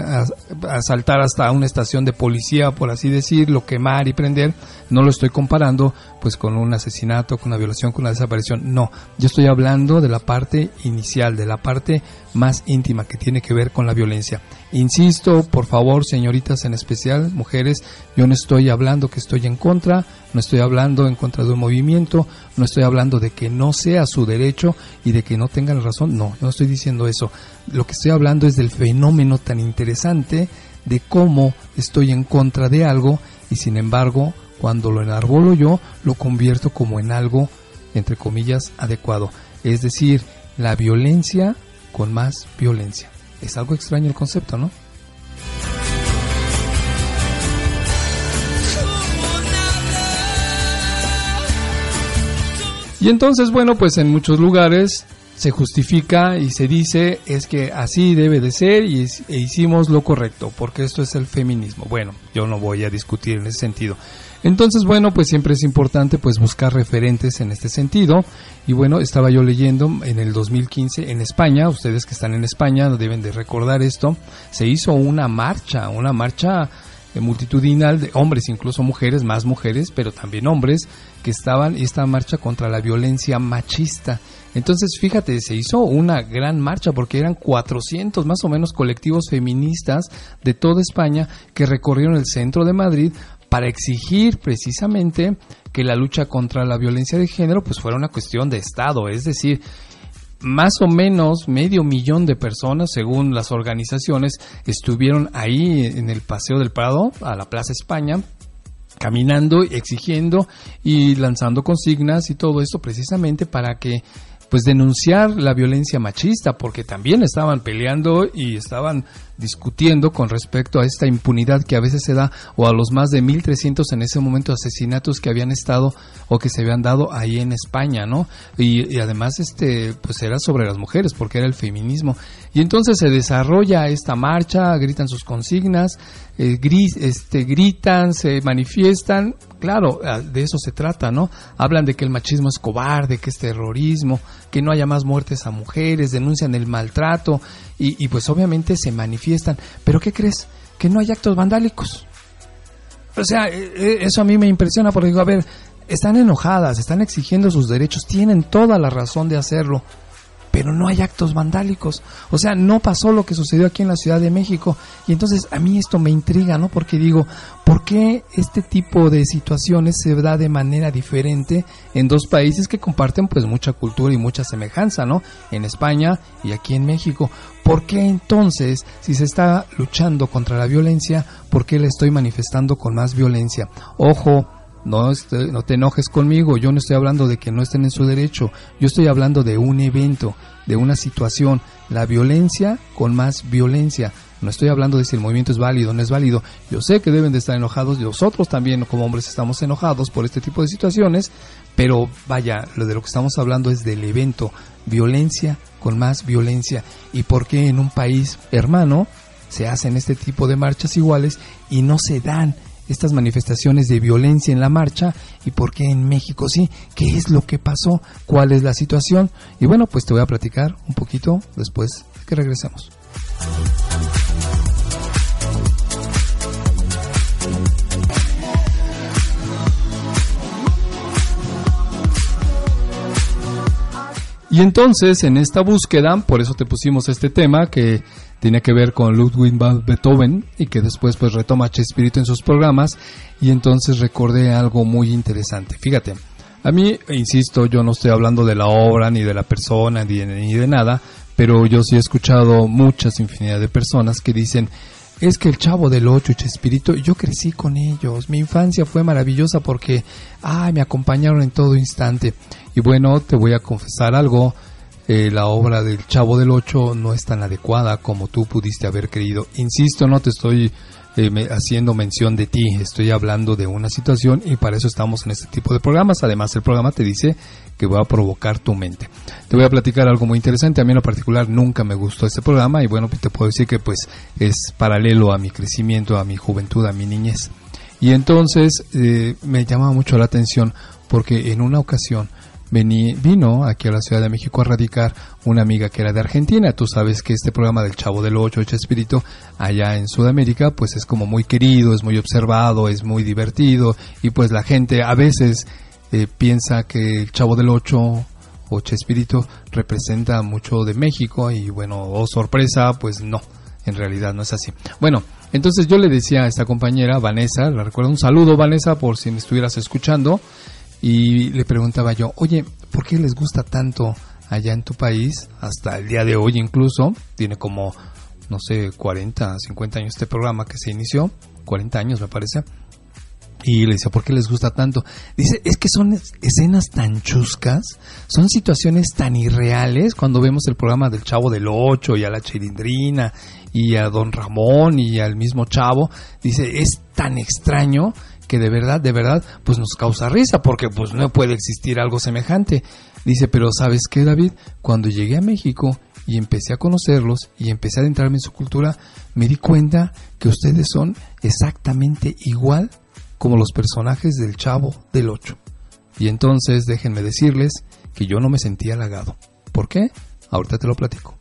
asaltar hasta una estación de policía, por así decirlo, quemar y prender, no lo estoy comparando pues con un asesinato, con una violación, con una desaparición. No, yo estoy hablando de la parte inicial, de la parte más íntima que tiene que ver con la violencia. Insisto, por favor, señoritas en especial, mujeres, yo no estoy hablando que estoy en contra, no estoy hablando en contra de un movimiento, no estoy hablando de que no sea su derecho y de que no tengan razón, no, no estoy diciendo eso. Lo que estoy hablando es del fenómeno tan interesante de cómo estoy en contra de algo y sin embargo, cuando lo enarbolo yo, lo convierto como en algo, entre comillas, adecuado. Es decir, la violencia con más violencia. Es algo extraño el concepto, ¿no? Y entonces, bueno, pues en muchos lugares se justifica y se dice es que así debe de ser y e hicimos lo correcto, porque esto es el feminismo. Bueno, yo no voy a discutir en ese sentido. Entonces, bueno, pues siempre es importante pues buscar referentes en este sentido. Y bueno, estaba yo leyendo en el 2015 en España, ustedes que están en España deben de recordar esto, se hizo una marcha, una marcha eh, multitudinal de hombres, incluso mujeres, más mujeres, pero también hombres, que estaban esta marcha contra la violencia machista. Entonces, fíjate, se hizo una gran marcha porque eran 400 más o menos colectivos feministas de toda España que recorrieron el centro de Madrid para exigir precisamente que la lucha contra la violencia de género pues fuera una cuestión de Estado, es decir, más o menos medio millón de personas, según las organizaciones, estuvieron ahí en el Paseo del Prado, a la Plaza España, caminando, exigiendo y lanzando consignas y todo esto precisamente para que pues denunciar la violencia machista porque también estaban peleando y estaban discutiendo con respecto a esta impunidad que a veces se da o a los más de 1300 en ese momento asesinatos que habían estado o que se habían dado ahí en España, ¿no? Y, además este pues era sobre las mujeres porque era el feminismo. Y entonces se desarrolla esta marcha, gritan sus consignas, eh, este, gritan, se manifiestan, claro, de eso se trata, ¿no? Hablan de que el machismo es cobarde, que es terrorismo, que no haya más muertes a mujeres, denuncian el maltrato y, y pues obviamente se manifiestan. Pero ¿qué crees? Que no hay actos vandálicos. O sea, e, e, eso a mí me impresiona porque digo, a ver, están enojadas, están exigiendo sus derechos, tienen toda la razón de hacerlo, pero no hay actos vandálicos. O sea, no pasó lo que sucedió aquí en la Ciudad de México. Y entonces a mí esto me intriga, ¿no? Porque digo, ¿por qué este tipo de situaciones se da de manera diferente en dos países que comparten pues mucha cultura y mucha semejanza, ¿no? En España y aquí en México. ¿Por qué entonces, si se está luchando contra la violencia, por qué le estoy manifestando con más violencia? Ojo, no, no te enojes conmigo, yo no estoy hablando de que no estén en su derecho, yo estoy hablando de un evento, de una situación, la violencia con más violencia. No estoy hablando de si el movimiento es válido o no es válido. Yo sé que deben de estar enojados, nosotros también como hombres estamos enojados por este tipo de situaciones, pero vaya, lo de lo que estamos hablando es del evento, violencia con más violencia. ¿Y por qué en un país hermano se hacen este tipo de marchas iguales y no se dan estas manifestaciones de violencia en la marcha y por qué en México sí, qué es lo que pasó, cuál es la situación. Y bueno, pues te voy a platicar un poquito después que regresemos. Y entonces en esta búsqueda, por eso te pusimos este tema que tiene que ver con Ludwig van Beethoven y que después pues retoma Chespirito en sus programas y entonces recordé algo muy interesante. Fíjate, a mí, insisto, yo no estoy hablando de la obra ni de la persona ni de, ni de nada, pero yo sí he escuchado muchas infinidad de personas que dicen es que el chavo del ocho y Chespirito, yo crecí con ellos, mi infancia fue maravillosa porque, ay, me acompañaron en todo instante. Y bueno, te voy a confesar algo, eh, la obra del Chavo del Ocho no es tan adecuada como tú pudiste haber creído. Insisto, no te estoy eh, haciendo mención de ti, estoy hablando de una situación y para eso estamos en este tipo de programas. Además, el programa te dice que va a provocar tu mente. Te voy a platicar algo muy interesante. A mí en lo particular nunca me gustó este programa y bueno, te puedo decir que pues es paralelo a mi crecimiento, a mi juventud, a mi niñez. Y entonces eh, me llamaba mucho la atención porque en una ocasión vino aquí a la Ciudad de México a radicar una amiga que era de Argentina. Tú sabes que este programa del Chavo del Ocho, Ocho Espíritu, allá en Sudamérica, pues es como muy querido, es muy observado, es muy divertido y pues la gente a veces eh, piensa que el Chavo del Ocho Ocho Espíritu representa mucho de México y bueno, oh sorpresa, pues no, en realidad no es así. Bueno, entonces yo le decía a esta compañera, Vanessa, la recuerdo un saludo Vanessa por si me estuvieras escuchando, y le preguntaba yo, oye, ¿por qué les gusta tanto allá en tu país? Hasta el día de hoy incluso, tiene como, no sé, 40, 50 años este programa que se inició, 40 años me parece. Y le decía, ¿por qué les gusta tanto? Dice, es que son escenas tan chuscas, son situaciones tan irreales cuando vemos el programa del Chavo del Ocho y a la Chilindrina y a Don Ramón y al mismo Chavo. Dice, es tan extraño que de verdad, de verdad, pues nos causa risa, porque pues no puede existir algo semejante. Dice, pero ¿sabes qué, David? Cuando llegué a México y empecé a conocerlos y empecé a adentrarme en su cultura, me di cuenta que ustedes son exactamente igual como los personajes del Chavo del Ocho. Y entonces déjenme decirles que yo no me sentía halagado. ¿Por qué? Ahorita te lo platico.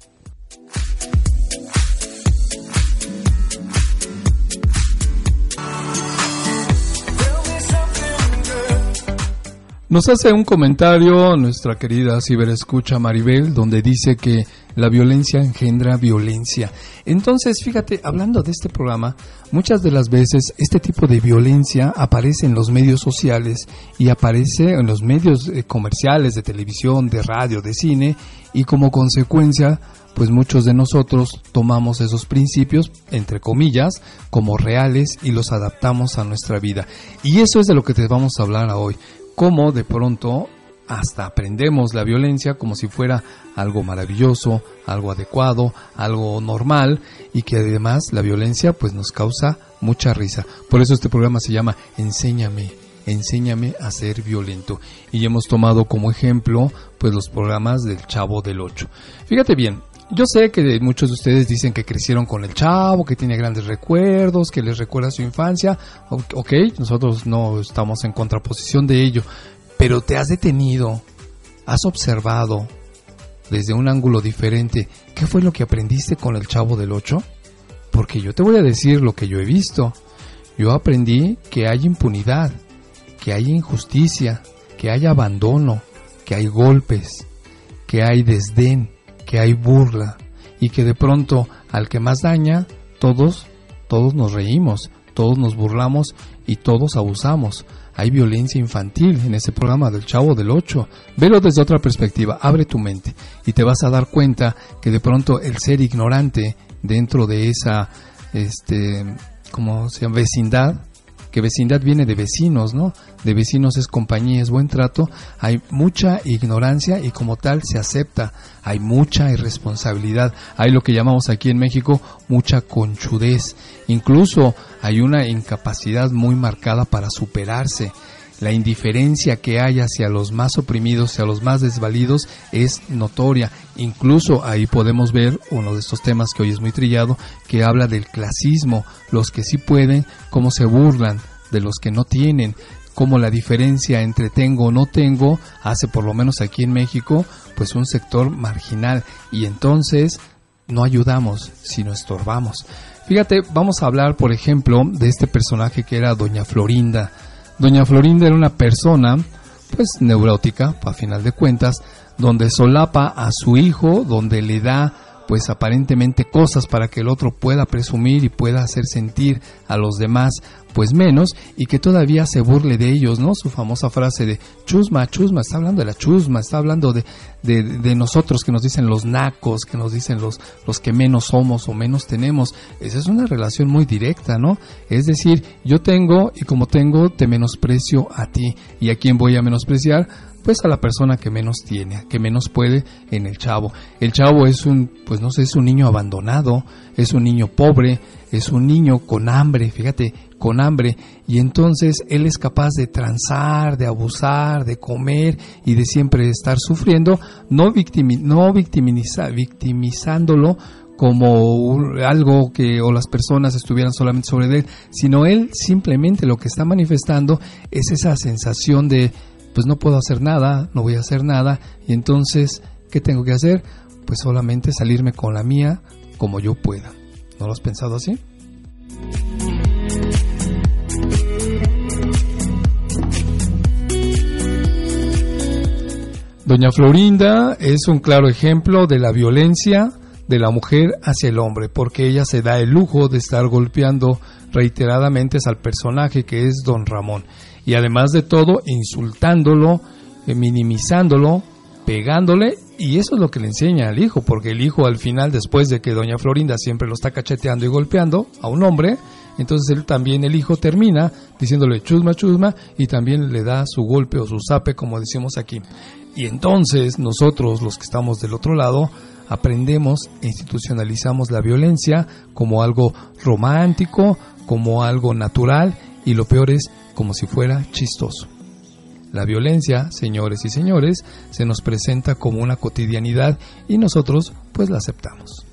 Nos hace un comentario nuestra querida ciberescucha Maribel, donde dice que la violencia engendra violencia. Entonces, fíjate, hablando de este programa, muchas de las veces este tipo de violencia aparece en los medios sociales y aparece en los medios eh, comerciales de televisión, de radio, de cine, y como consecuencia, pues muchos de nosotros tomamos esos principios, entre comillas, como reales y los adaptamos a nuestra vida. Y eso es de lo que te vamos a hablar hoy cómo de pronto hasta aprendemos la violencia como si fuera algo maravilloso, algo adecuado, algo normal y que además la violencia pues nos causa mucha risa. Por eso este programa se llama Enséñame, enséñame a ser violento. Y hemos tomado como ejemplo pues los programas del Chavo del Ocho. Fíjate bien, yo sé que muchos de ustedes dicen que crecieron con el chavo, que tiene grandes recuerdos, que les recuerda su infancia. Ok, nosotros no estamos en contraposición de ello, pero te has detenido, has observado desde un ángulo diferente qué fue lo que aprendiste con el chavo del 8. Porque yo te voy a decir lo que yo he visto. Yo aprendí que hay impunidad, que hay injusticia, que hay abandono, que hay golpes, que hay desdén, que hay burla y que de pronto al que más daña, todos, todos nos reímos, todos nos burlamos y todos abusamos. Hay violencia infantil en ese programa del Chavo del 8. Velo desde otra perspectiva, abre tu mente y te vas a dar cuenta que de pronto el ser ignorante dentro de esa este como se llama vecindad que vecindad viene de vecinos, ¿no? De vecinos es compañía, es buen trato. Hay mucha ignorancia y como tal se acepta. Hay mucha irresponsabilidad. Hay lo que llamamos aquí en México mucha conchudez. Incluso hay una incapacidad muy marcada para superarse. La indiferencia que hay hacia los más oprimidos, hacia los más desvalidos, es notoria. Incluso ahí podemos ver uno de estos temas que hoy es muy trillado, que habla del clasismo, los que sí pueden, cómo se burlan de los que no tienen, cómo la diferencia entre tengo o no tengo hace por lo menos aquí en México, pues un sector marginal. Y entonces no ayudamos, sino estorbamos. Fíjate, vamos a hablar, por ejemplo, de este personaje que era Doña Florinda. Doña Florinda era una persona, pues neurótica, a final de cuentas, donde solapa a su hijo, donde le da pues aparentemente cosas para que el otro pueda presumir y pueda hacer sentir a los demás pues menos y que todavía se burle de ellos, ¿no? Su famosa frase de chusma, chusma, está hablando de la chusma, está hablando de, de, de, nosotros que nos dicen los nacos, que nos dicen los, los que menos somos o menos tenemos. Esa es una relación muy directa, ¿no? Es decir, yo tengo y como tengo te menosprecio a ti y a quién voy a menospreciar pues a la persona que menos tiene, que menos puede en el chavo. El chavo es un, pues no sé, es un niño abandonado, es un niño pobre, es un niño con hambre, fíjate, con hambre, y entonces él es capaz de transar, de abusar, de comer y de siempre estar sufriendo, no, no victimizándolo como algo que o las personas estuvieran solamente sobre él, sino él simplemente lo que está manifestando es esa sensación de pues no puedo hacer nada, no voy a hacer nada, y entonces, ¿qué tengo que hacer? Pues solamente salirme con la mía como yo pueda. ¿No lo has pensado así? Doña Florinda es un claro ejemplo de la violencia de la mujer hacia el hombre, porque ella se da el lujo de estar golpeando reiteradamente al personaje que es don Ramón y además de todo insultándolo, eh, minimizándolo, pegándole y eso es lo que le enseña al hijo, porque el hijo al final, después de que doña Florinda siempre lo está cacheteando y golpeando a un hombre, entonces él también, el hijo, termina diciéndole chusma, chusma, y también le da su golpe o su zape, como decimos aquí. Y entonces nosotros, los que estamos del otro lado, aprendemos e institucionalizamos la violencia como algo romántico, como algo natural, y lo peor es como si fuera chistoso. La violencia, señores y señores, se nos presenta como una cotidianidad y nosotros pues la aceptamos.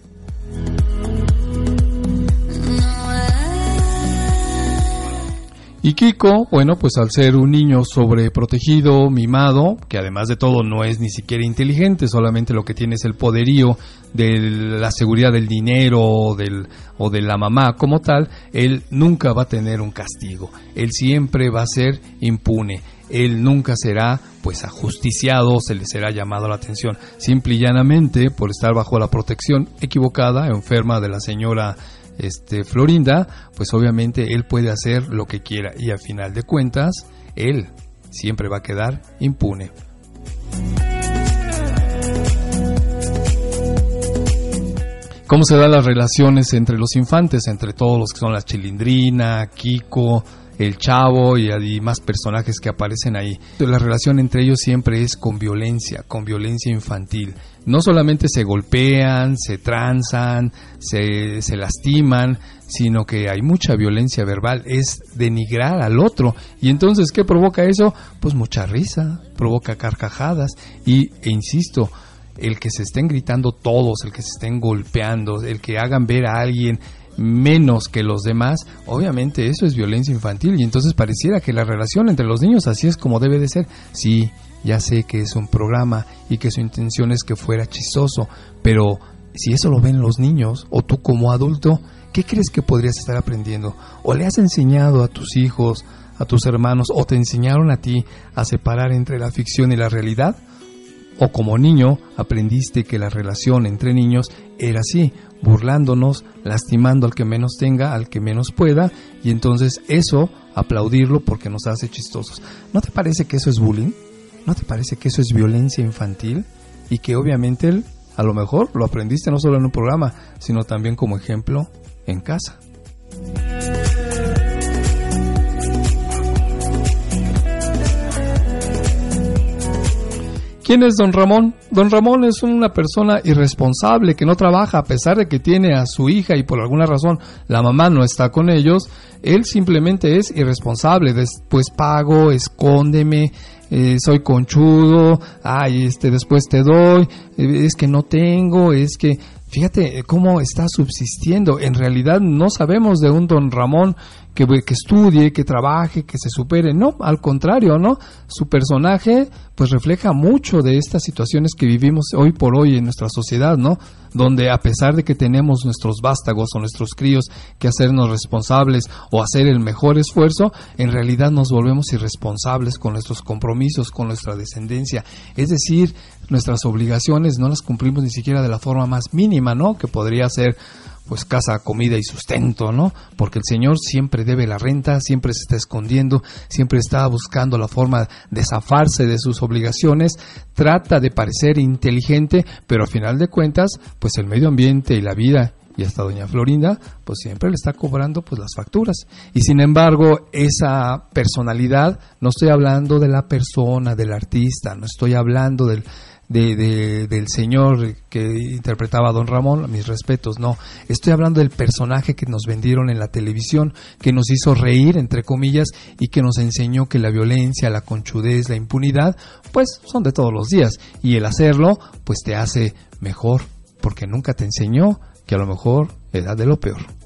Y Kiko, bueno, pues al ser un niño sobreprotegido, mimado, que además de todo no es ni siquiera inteligente, solamente lo que tiene es el poderío de la seguridad del dinero o, del, o de la mamá como tal, él nunca va a tener un castigo, él siempre va a ser impune, él nunca será pues ajusticiado, se le será llamado la atención, simple y llanamente por estar bajo la protección equivocada, enferma de la señora este, Florinda, pues obviamente él puede hacer lo que quiera y a final de cuentas, él siempre va a quedar impune. ¿Cómo se dan las relaciones entre los infantes, entre todos los que son la Chilindrina, Kiko, el chavo y, y, más personajes que aparecen ahí. La relación entre ellos siempre es con violencia, con violencia infantil. No solamente se golpean, se tranzan, se, se lastiman, sino que hay mucha violencia verbal, es denigrar al otro. Y entonces, ¿qué provoca eso? Pues mucha risa, provoca carcajadas y, e insisto, el que se estén gritando todos, el que se estén golpeando, el que hagan ver a alguien menos que los demás, obviamente eso es violencia infantil y entonces pareciera que la relación entre los niños así es como debe de ser. Sí, ya sé que es un programa y que su intención es que fuera chistoso, pero si eso lo ven los niños o tú como adulto, ¿qué crees que podrías estar aprendiendo? ¿O le has enseñado a tus hijos, a tus hermanos o te enseñaron a ti a separar entre la ficción y la realidad? ¿O como niño aprendiste que la relación entre niños era así, burlándonos, lastimando al que menos tenga, al que menos pueda, y entonces eso aplaudirlo porque nos hace chistosos? ¿No te parece que eso es bullying? ¿No te parece que eso es violencia infantil? Y que obviamente él, a lo mejor lo aprendiste no solo en un programa, sino también como ejemplo en casa. ¿Quién es don Ramón? Don Ramón es una persona irresponsable que no trabaja a pesar de que tiene a su hija y por alguna razón la mamá no está con ellos. Él simplemente es irresponsable. Después pago, escóndeme, eh, soy conchudo, ay, este, después te doy, eh, es que no tengo, es que Fíjate cómo está subsistiendo. En realidad no sabemos de un don Ramón que, que estudie, que trabaje, que se supere. No, al contrario, ¿no? Su personaje pues refleja mucho de estas situaciones que vivimos hoy por hoy en nuestra sociedad, ¿no? Donde a pesar de que tenemos nuestros vástagos o nuestros críos que hacernos responsables o hacer el mejor esfuerzo, en realidad nos volvemos irresponsables con nuestros compromisos, con nuestra descendencia. Es decir, nuestras obligaciones no las cumplimos ni siquiera de la forma más mínima, ¿no? Que podría ser pues casa, comida y sustento, ¿no? Porque el Señor siempre debe la renta, siempre se está escondiendo, siempre está buscando la forma de zafarse de sus obligaciones, trata de parecer inteligente, pero al final de cuentas, pues el medio ambiente y la vida y hasta doña Florinda, pues siempre le está cobrando pues las facturas. Y sin embargo, esa personalidad, no estoy hablando de la persona, del artista, no estoy hablando del, de, del señor que interpretaba a Don Ramón, mis respetos, no. Estoy hablando del personaje que nos vendieron en la televisión, que nos hizo reír, entre comillas, y que nos enseñó que la violencia, la conchudez, la impunidad, pues son de todos los días. Y el hacerlo, pues te hace mejor, porque nunca te enseñó que a lo mejor era de lo peor.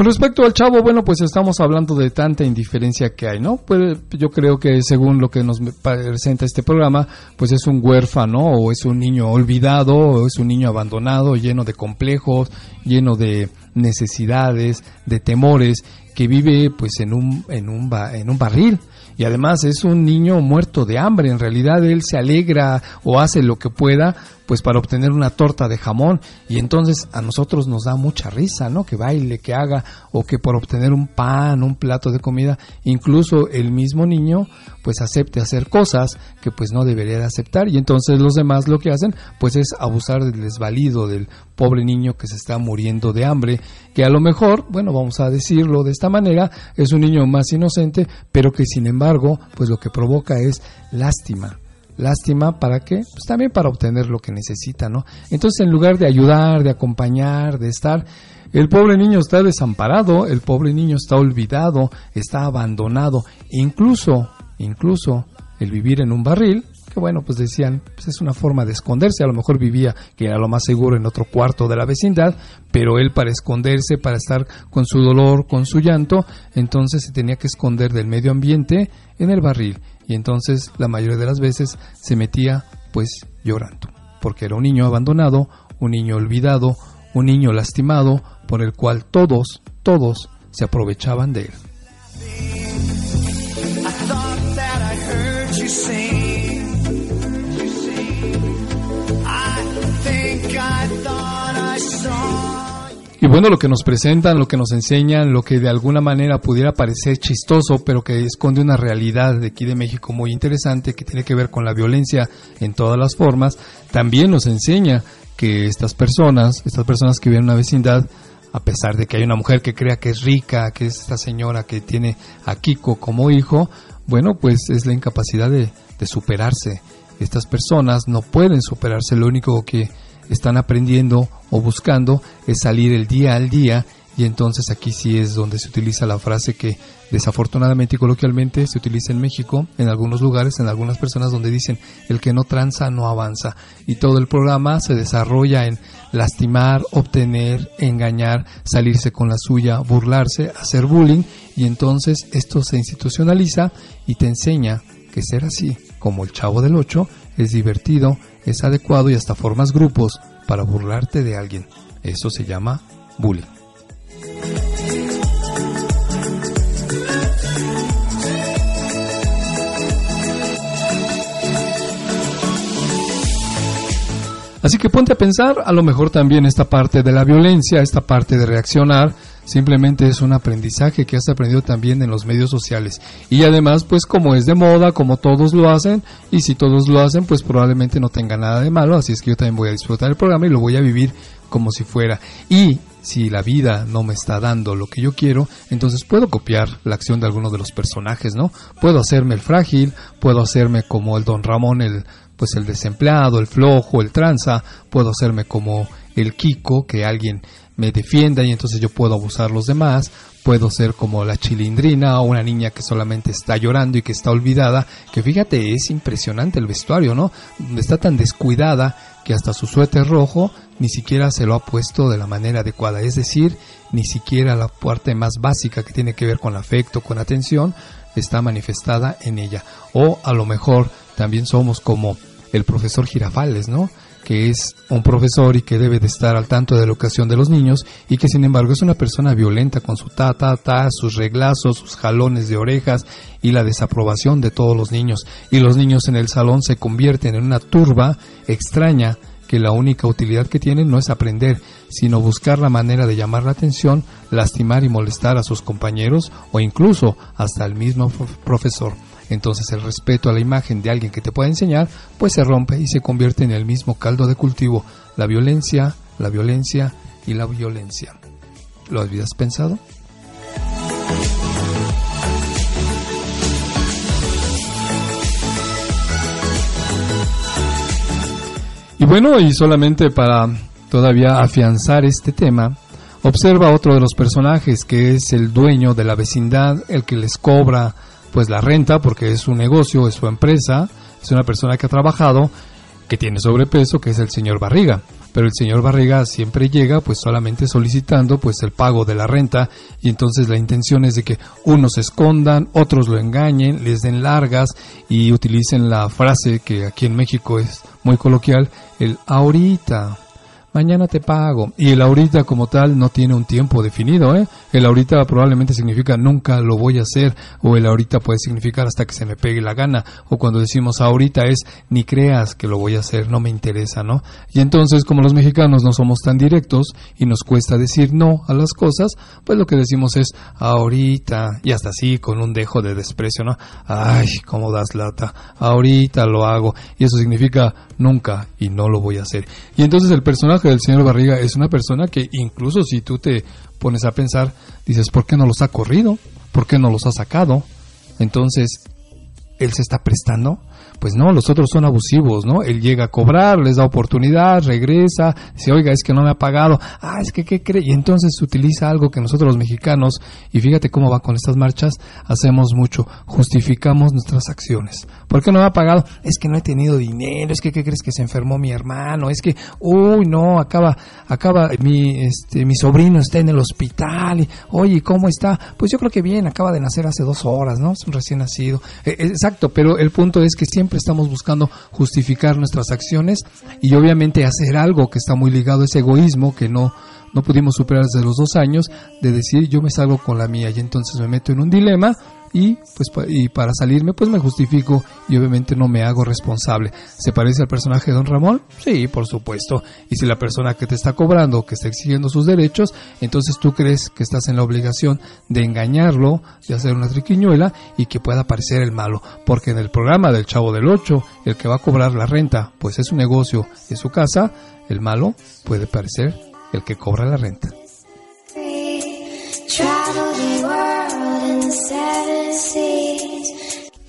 Con respecto al chavo, bueno, pues estamos hablando de tanta indiferencia que hay, ¿no? Pues yo creo que según lo que nos presenta este programa, pues es un huérfano o es un niño olvidado o es un niño abandonado, lleno de complejos, lleno de necesidades, de temores, que vive pues en un, en un, en un barril y además es un niño muerto de hambre. En realidad él se alegra o hace lo que pueda pues para obtener una torta de jamón y entonces a nosotros nos da mucha risa, ¿no? Que baile, que haga o que por obtener un pan, un plato de comida, incluso el mismo niño pues acepte hacer cosas que pues no debería de aceptar y entonces los demás lo que hacen pues es abusar del desvalido del pobre niño que se está muriendo de hambre, que a lo mejor, bueno, vamos a decirlo de esta manera, es un niño más inocente, pero que sin embargo pues lo que provoca es lástima lástima para qué? Pues también para obtener lo que necesita, ¿no? Entonces, en lugar de ayudar, de acompañar, de estar, el pobre niño está desamparado, el pobre niño está olvidado, está abandonado, incluso, incluso el vivir en un barril, bueno, pues decían, pues es una forma de esconderse, a lo mejor vivía, que era lo más seguro, en otro cuarto de la vecindad, pero él para esconderse, para estar con su dolor, con su llanto, entonces se tenía que esconder del medio ambiente en el barril y entonces la mayoría de las veces se metía pues llorando, porque era un niño abandonado, un niño olvidado, un niño lastimado por el cual todos, todos se aprovechaban de él. Y bueno, lo que nos presentan, lo que nos enseñan, lo que de alguna manera pudiera parecer chistoso, pero que esconde una realidad de aquí de México muy interesante que tiene que ver con la violencia en todas las formas, también nos enseña que estas personas, estas personas que viven en una vecindad, a pesar de que hay una mujer que crea que es rica, que es esta señora que tiene a Kiko como hijo, bueno, pues es la incapacidad de, de superarse. Estas personas no pueden superarse, lo único que están aprendiendo o buscando es salir el día al día. Y entonces aquí sí es donde se utiliza la frase que desafortunadamente y coloquialmente se utiliza en México, en algunos lugares, en algunas personas donde dicen el que no tranza no avanza y todo el programa se desarrolla en lastimar, obtener, engañar, salirse con la suya, burlarse, hacer bullying. Y entonces esto se institucionaliza y te enseña que ser así como el Chavo del 8, es divertido, es adecuado y hasta formas grupos para burlarte de alguien. Eso se llama bullying. Así que ponte a pensar, a lo mejor también esta parte de la violencia, esta parte de reaccionar, simplemente es un aprendizaje que has aprendido también en los medios sociales. Y además, pues como es de moda, como todos lo hacen, y si todos lo hacen, pues probablemente no tenga nada de malo, así es que yo también voy a disfrutar el programa y lo voy a vivir como si fuera. Y si la vida no me está dando lo que yo quiero, entonces puedo copiar la acción de alguno de los personajes, ¿no? Puedo hacerme el frágil, puedo hacerme como el Don Ramón, el pues el desempleado, el flojo, el tranza, puedo hacerme como el Kiko, que alguien me defienda y entonces yo puedo abusar los demás, puedo ser como la chilindrina o una niña que solamente está llorando y que está olvidada, que fíjate, es impresionante el vestuario, ¿no? Está tan descuidada que hasta su suéter rojo ni siquiera se lo ha puesto de la manera adecuada, es decir, ni siquiera la parte más básica que tiene que ver con afecto, con atención, está manifestada en ella. O a lo mejor también somos como el profesor Girafales, ¿no? Que es un profesor y que debe de estar al tanto de la educación de los niños y que sin embargo es una persona violenta con su ta ta ta, sus reglazos, sus jalones de orejas y la desaprobación de todos los niños. Y los niños en el salón se convierten en una turba extraña que la única utilidad que tienen no es aprender, sino buscar la manera de llamar la atención, lastimar y molestar a sus compañeros o incluso hasta el mismo profesor entonces el respeto a la imagen de alguien que te pueda enseñar, pues se rompe y se convierte en el mismo caldo de cultivo, la violencia, la violencia y la violencia. ¿Lo habías pensado? Y bueno, y solamente para todavía afianzar este tema, observa otro de los personajes que es el dueño de la vecindad, el que les cobra pues la renta porque es su negocio, es su empresa, es una persona que ha trabajado, que tiene sobrepeso, que es el señor Barriga. Pero el señor Barriga siempre llega pues solamente solicitando pues el pago de la renta y entonces la intención es de que unos se escondan, otros lo engañen, les den largas y utilicen la frase que aquí en México es muy coloquial, el ahorita mañana te pago. Y el ahorita como tal no tiene un tiempo definido, ¿eh? El ahorita probablemente significa nunca lo voy a hacer, o el ahorita puede significar hasta que se me pegue la gana, o cuando decimos ahorita es ni creas que lo voy a hacer, no me interesa, ¿no? Y entonces como los mexicanos no somos tan directos y nos cuesta decir no a las cosas, pues lo que decimos es ahorita, y hasta así con un dejo de desprecio, ¿no? Ay, cómo das lata, ahorita lo hago, y eso significa nunca y no lo voy a hacer. Y entonces el personaje del señor Barriga es una persona que incluso si tú te pones a pensar, dices, ¿por qué no los ha corrido? ¿Por qué no los ha sacado? Entonces, él se está prestando pues no, los otros son abusivos, ¿no? Él llega a cobrar, les da oportunidad, regresa, dice, oiga, es que no me ha pagado, ah, es que, ¿qué cree? Y entonces utiliza algo que nosotros los mexicanos, y fíjate cómo va con estas marchas, hacemos mucho, justificamos nuestras acciones. ¿Por qué no me ha pagado? Es que no he tenido dinero, es que, ¿qué crees que se enfermó mi hermano? Es que, uy, no, acaba, acaba, mi, este, mi sobrino está en el hospital, y, oye, ¿cómo está? Pues yo creo que bien, acaba de nacer hace dos horas, ¿no? Es un recién nacido. Eh, exacto, pero el punto es que siempre estamos buscando justificar nuestras acciones y obviamente hacer algo que está muy ligado a ese egoísmo que no, no pudimos superar desde los dos años, de decir yo me salgo con la mía y entonces me meto en un dilema y pues y para salirme pues me justifico y obviamente no me hago responsable. ¿Se parece al personaje de Don Ramón? Sí, por supuesto. Y si la persona que te está cobrando, que está exigiendo sus derechos, entonces tú crees que estás en la obligación de engañarlo, de hacer una triquiñuela y que pueda aparecer el malo. Porque en el programa del Chavo del Ocho, el que va a cobrar la renta, pues es un negocio, es su casa, el malo puede parecer el que cobra la renta.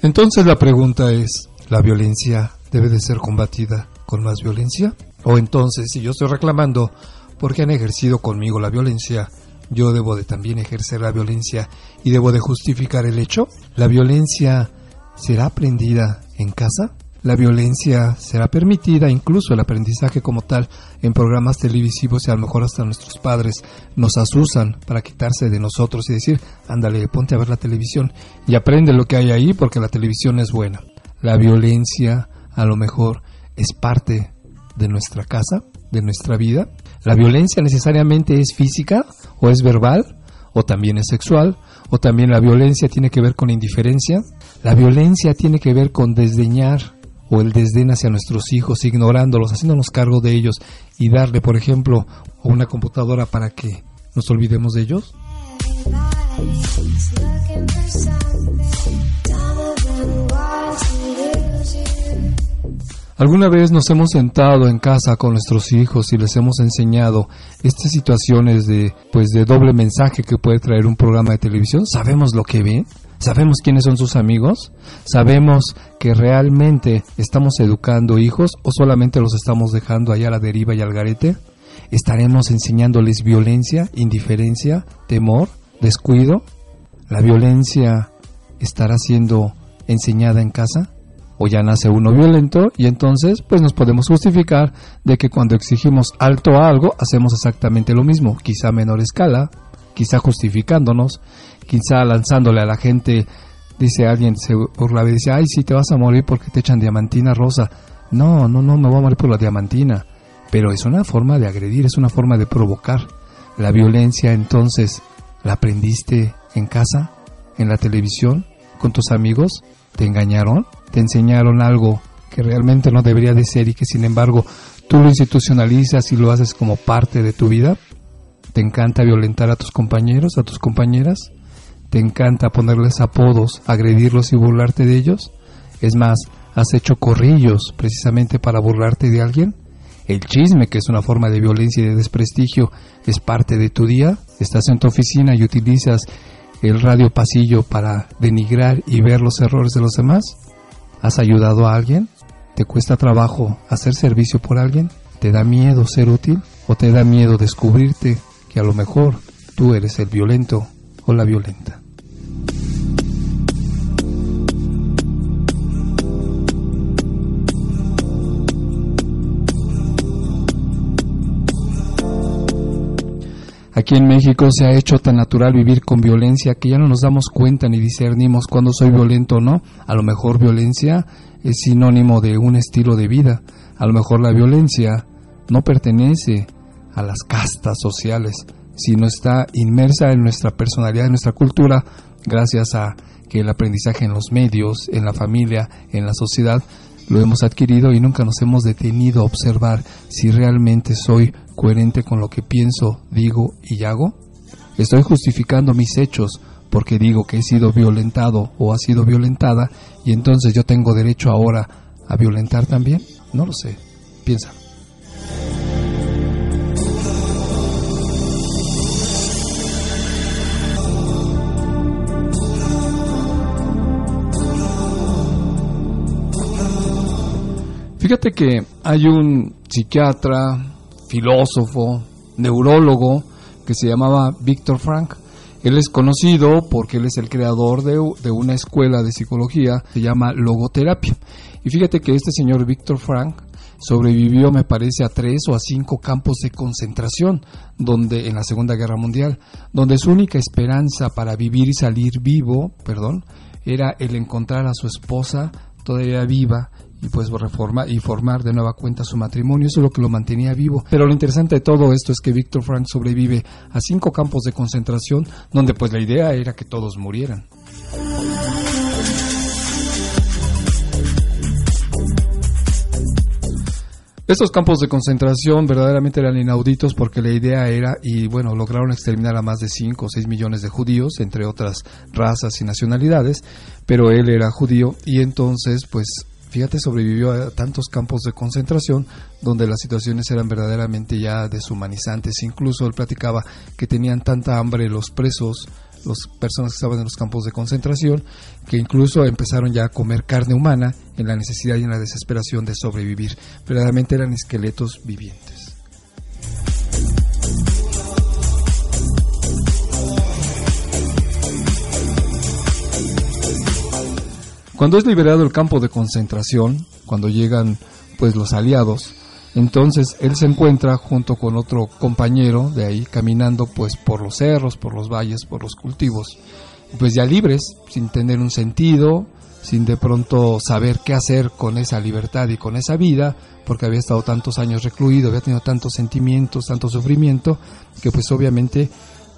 Entonces la pregunta es, ¿la violencia debe de ser combatida con más violencia? O entonces, si yo estoy reclamando porque han ejercido conmigo la violencia, yo debo de también ejercer la violencia y debo de justificar el hecho? ¿La violencia será aprendida en casa? La violencia será permitida, incluso el aprendizaje como tal, en programas televisivos y a lo mejor hasta nuestros padres nos asusan para quitarse de nosotros y decir, ándale, ponte a ver la televisión y aprende lo que hay ahí porque la televisión es buena. la violencia a lo mejor es parte de nuestra casa, de nuestra vida. La violencia necesariamente es física o es verbal o también es sexual o también la violencia tiene que ver con indiferencia. La violencia tiene que ver con desdeñar o el desdén hacia nuestros hijos, ignorándolos, haciéndonos cargo de ellos y darle, por ejemplo, una computadora para que nos olvidemos de ellos. ¿Alguna vez nos hemos sentado en casa con nuestros hijos y les hemos enseñado estas situaciones de pues de doble mensaje que puede traer un programa de televisión? ¿Sabemos lo que ven? ¿Sabemos quiénes son sus amigos? ¿Sabemos que realmente estamos educando hijos o solamente los estamos dejando allá a la deriva y al garete? ¿Estaremos enseñándoles violencia, indiferencia, temor, descuido? ¿La violencia estará siendo enseñada en casa? o ya nace uno violento y entonces pues nos podemos justificar de que cuando exigimos alto a algo hacemos exactamente lo mismo, quizá a menor escala, quizá justificándonos, quizá lanzándole a la gente, dice alguien, se burla y dice, ay, sí, te vas a morir porque te echan diamantina rosa. No, no, no, me voy a morir por la diamantina. Pero es una forma de agredir, es una forma de provocar. La violencia entonces, ¿la aprendiste en casa, en la televisión, con tus amigos? ¿Te engañaron? te enseñaron algo que realmente no debería de ser y que sin embargo tú lo institucionalizas y lo haces como parte de tu vida. Te encanta violentar a tus compañeros, a tus compañeras. Te encanta ponerles apodos, agredirlos y burlarte de ellos. Es más, has hecho corrillos precisamente para burlarte de alguien. El chisme, que es una forma de violencia y de desprestigio, es parte de tu día. Estás en tu oficina y utilizas el radio pasillo para denigrar y ver los errores de los demás. ¿Has ayudado a alguien? ¿Te cuesta trabajo hacer servicio por alguien? ¿Te da miedo ser útil? ¿O te da miedo descubrirte que a lo mejor tú eres el violento o la violenta? Aquí en México se ha hecho tan natural vivir con violencia que ya no nos damos cuenta ni discernimos cuando soy violento o no. A lo mejor violencia es sinónimo de un estilo de vida. A lo mejor la violencia no pertenece a las castas sociales, sino está inmersa en nuestra personalidad, en nuestra cultura, gracias a que el aprendizaje en los medios, en la familia, en la sociedad, lo hemos adquirido y nunca nos hemos detenido a observar si realmente soy coherente con lo que pienso, digo y hago. Estoy justificando mis hechos porque digo que he sido violentado o ha sido violentada y entonces yo tengo derecho ahora a violentar también. No lo sé. Piensa. Fíjate que hay un psiquiatra, filósofo, neurólogo que se llamaba Víctor Frank. Él es conocido porque él es el creador de, una escuela de psicología que se llama logoterapia. Y fíjate que este señor Víctor Frank sobrevivió, me parece, a tres o a cinco campos de concentración donde en la Segunda Guerra Mundial, donde su única esperanza para vivir y salir vivo, perdón, era el encontrar a su esposa todavía viva y pues reforma y formar de nueva cuenta su matrimonio. Eso es lo que lo mantenía vivo. Pero lo interesante de todo esto es que Víctor Frank sobrevive a cinco campos de concentración donde pues la idea era que todos murieran. Estos campos de concentración verdaderamente eran inauditos porque la idea era, y bueno, lograron exterminar a más de 5 o 6 millones de judíos, entre otras razas y nacionalidades, pero él era judío y entonces pues fíjate, sobrevivió a tantos campos de concentración donde las situaciones eran verdaderamente ya deshumanizantes. Incluso él platicaba que tenían tanta hambre los presos, las personas que estaban en los campos de concentración, que incluso empezaron ya a comer carne humana en la necesidad y en la desesperación de sobrevivir. Verdaderamente eran esqueletos vivientes. Cuando es liberado el campo de concentración, cuando llegan pues los aliados, entonces él se encuentra junto con otro compañero de ahí caminando pues por los cerros, por los valles, por los cultivos, pues ya libres, sin tener un sentido, sin de pronto saber qué hacer con esa libertad y con esa vida, porque había estado tantos años recluido, había tenido tantos sentimientos, tanto sufrimiento, que pues obviamente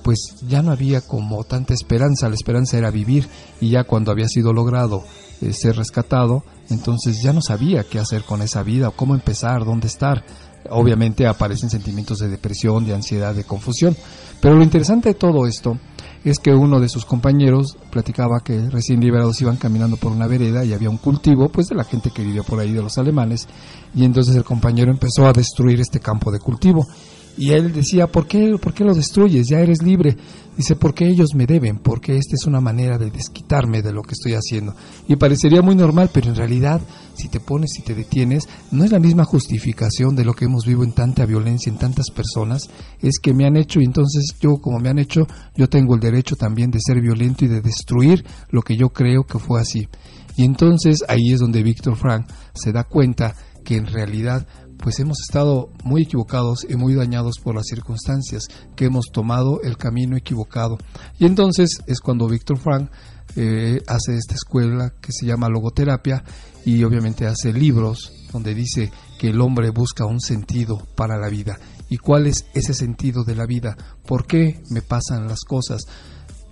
pues ya no había como tanta esperanza, la esperanza era vivir y ya cuando había sido logrado eh, ser rescatado, entonces ya no sabía qué hacer con esa vida, cómo empezar, dónde estar. Obviamente aparecen sentimientos de depresión, de ansiedad, de confusión. Pero lo interesante de todo esto es que uno de sus compañeros platicaba que recién liberados iban caminando por una vereda y había un cultivo, pues de la gente que vivía por ahí, de los alemanes, y entonces el compañero empezó a destruir este campo de cultivo y él decía, ¿por qué, ¿por qué lo destruyes? Ya eres libre. Dice, porque ellos me deben, porque esta es una manera de desquitarme de lo que estoy haciendo. Y parecería muy normal, pero en realidad, si te pones y te detienes, no es la misma justificación de lo que hemos vivido en tanta violencia, en tantas personas, es que me han hecho y entonces yo, como me han hecho, yo tengo el derecho también de ser violento y de destruir lo que yo creo que fue así. Y entonces ahí es donde Víctor Frank se da cuenta que en realidad pues hemos estado muy equivocados y muy dañados por las circunstancias, que hemos tomado el camino equivocado. Y entonces es cuando Víctor Frank eh, hace esta escuela que se llama logoterapia y obviamente hace libros donde dice que el hombre busca un sentido para la vida. ¿Y cuál es ese sentido de la vida? ¿Por qué me pasan las cosas?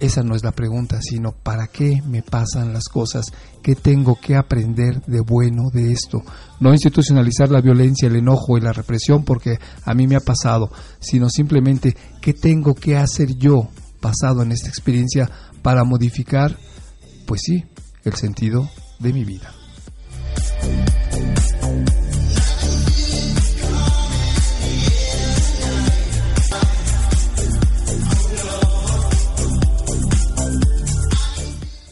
Esa no es la pregunta, sino ¿para qué me pasan las cosas? ¿Qué tengo que aprender de bueno de esto? No institucionalizar la violencia, el enojo y la represión porque a mí me ha pasado, sino simplemente ¿qué tengo que hacer yo basado en esta experiencia para modificar, pues sí, el sentido de mi vida?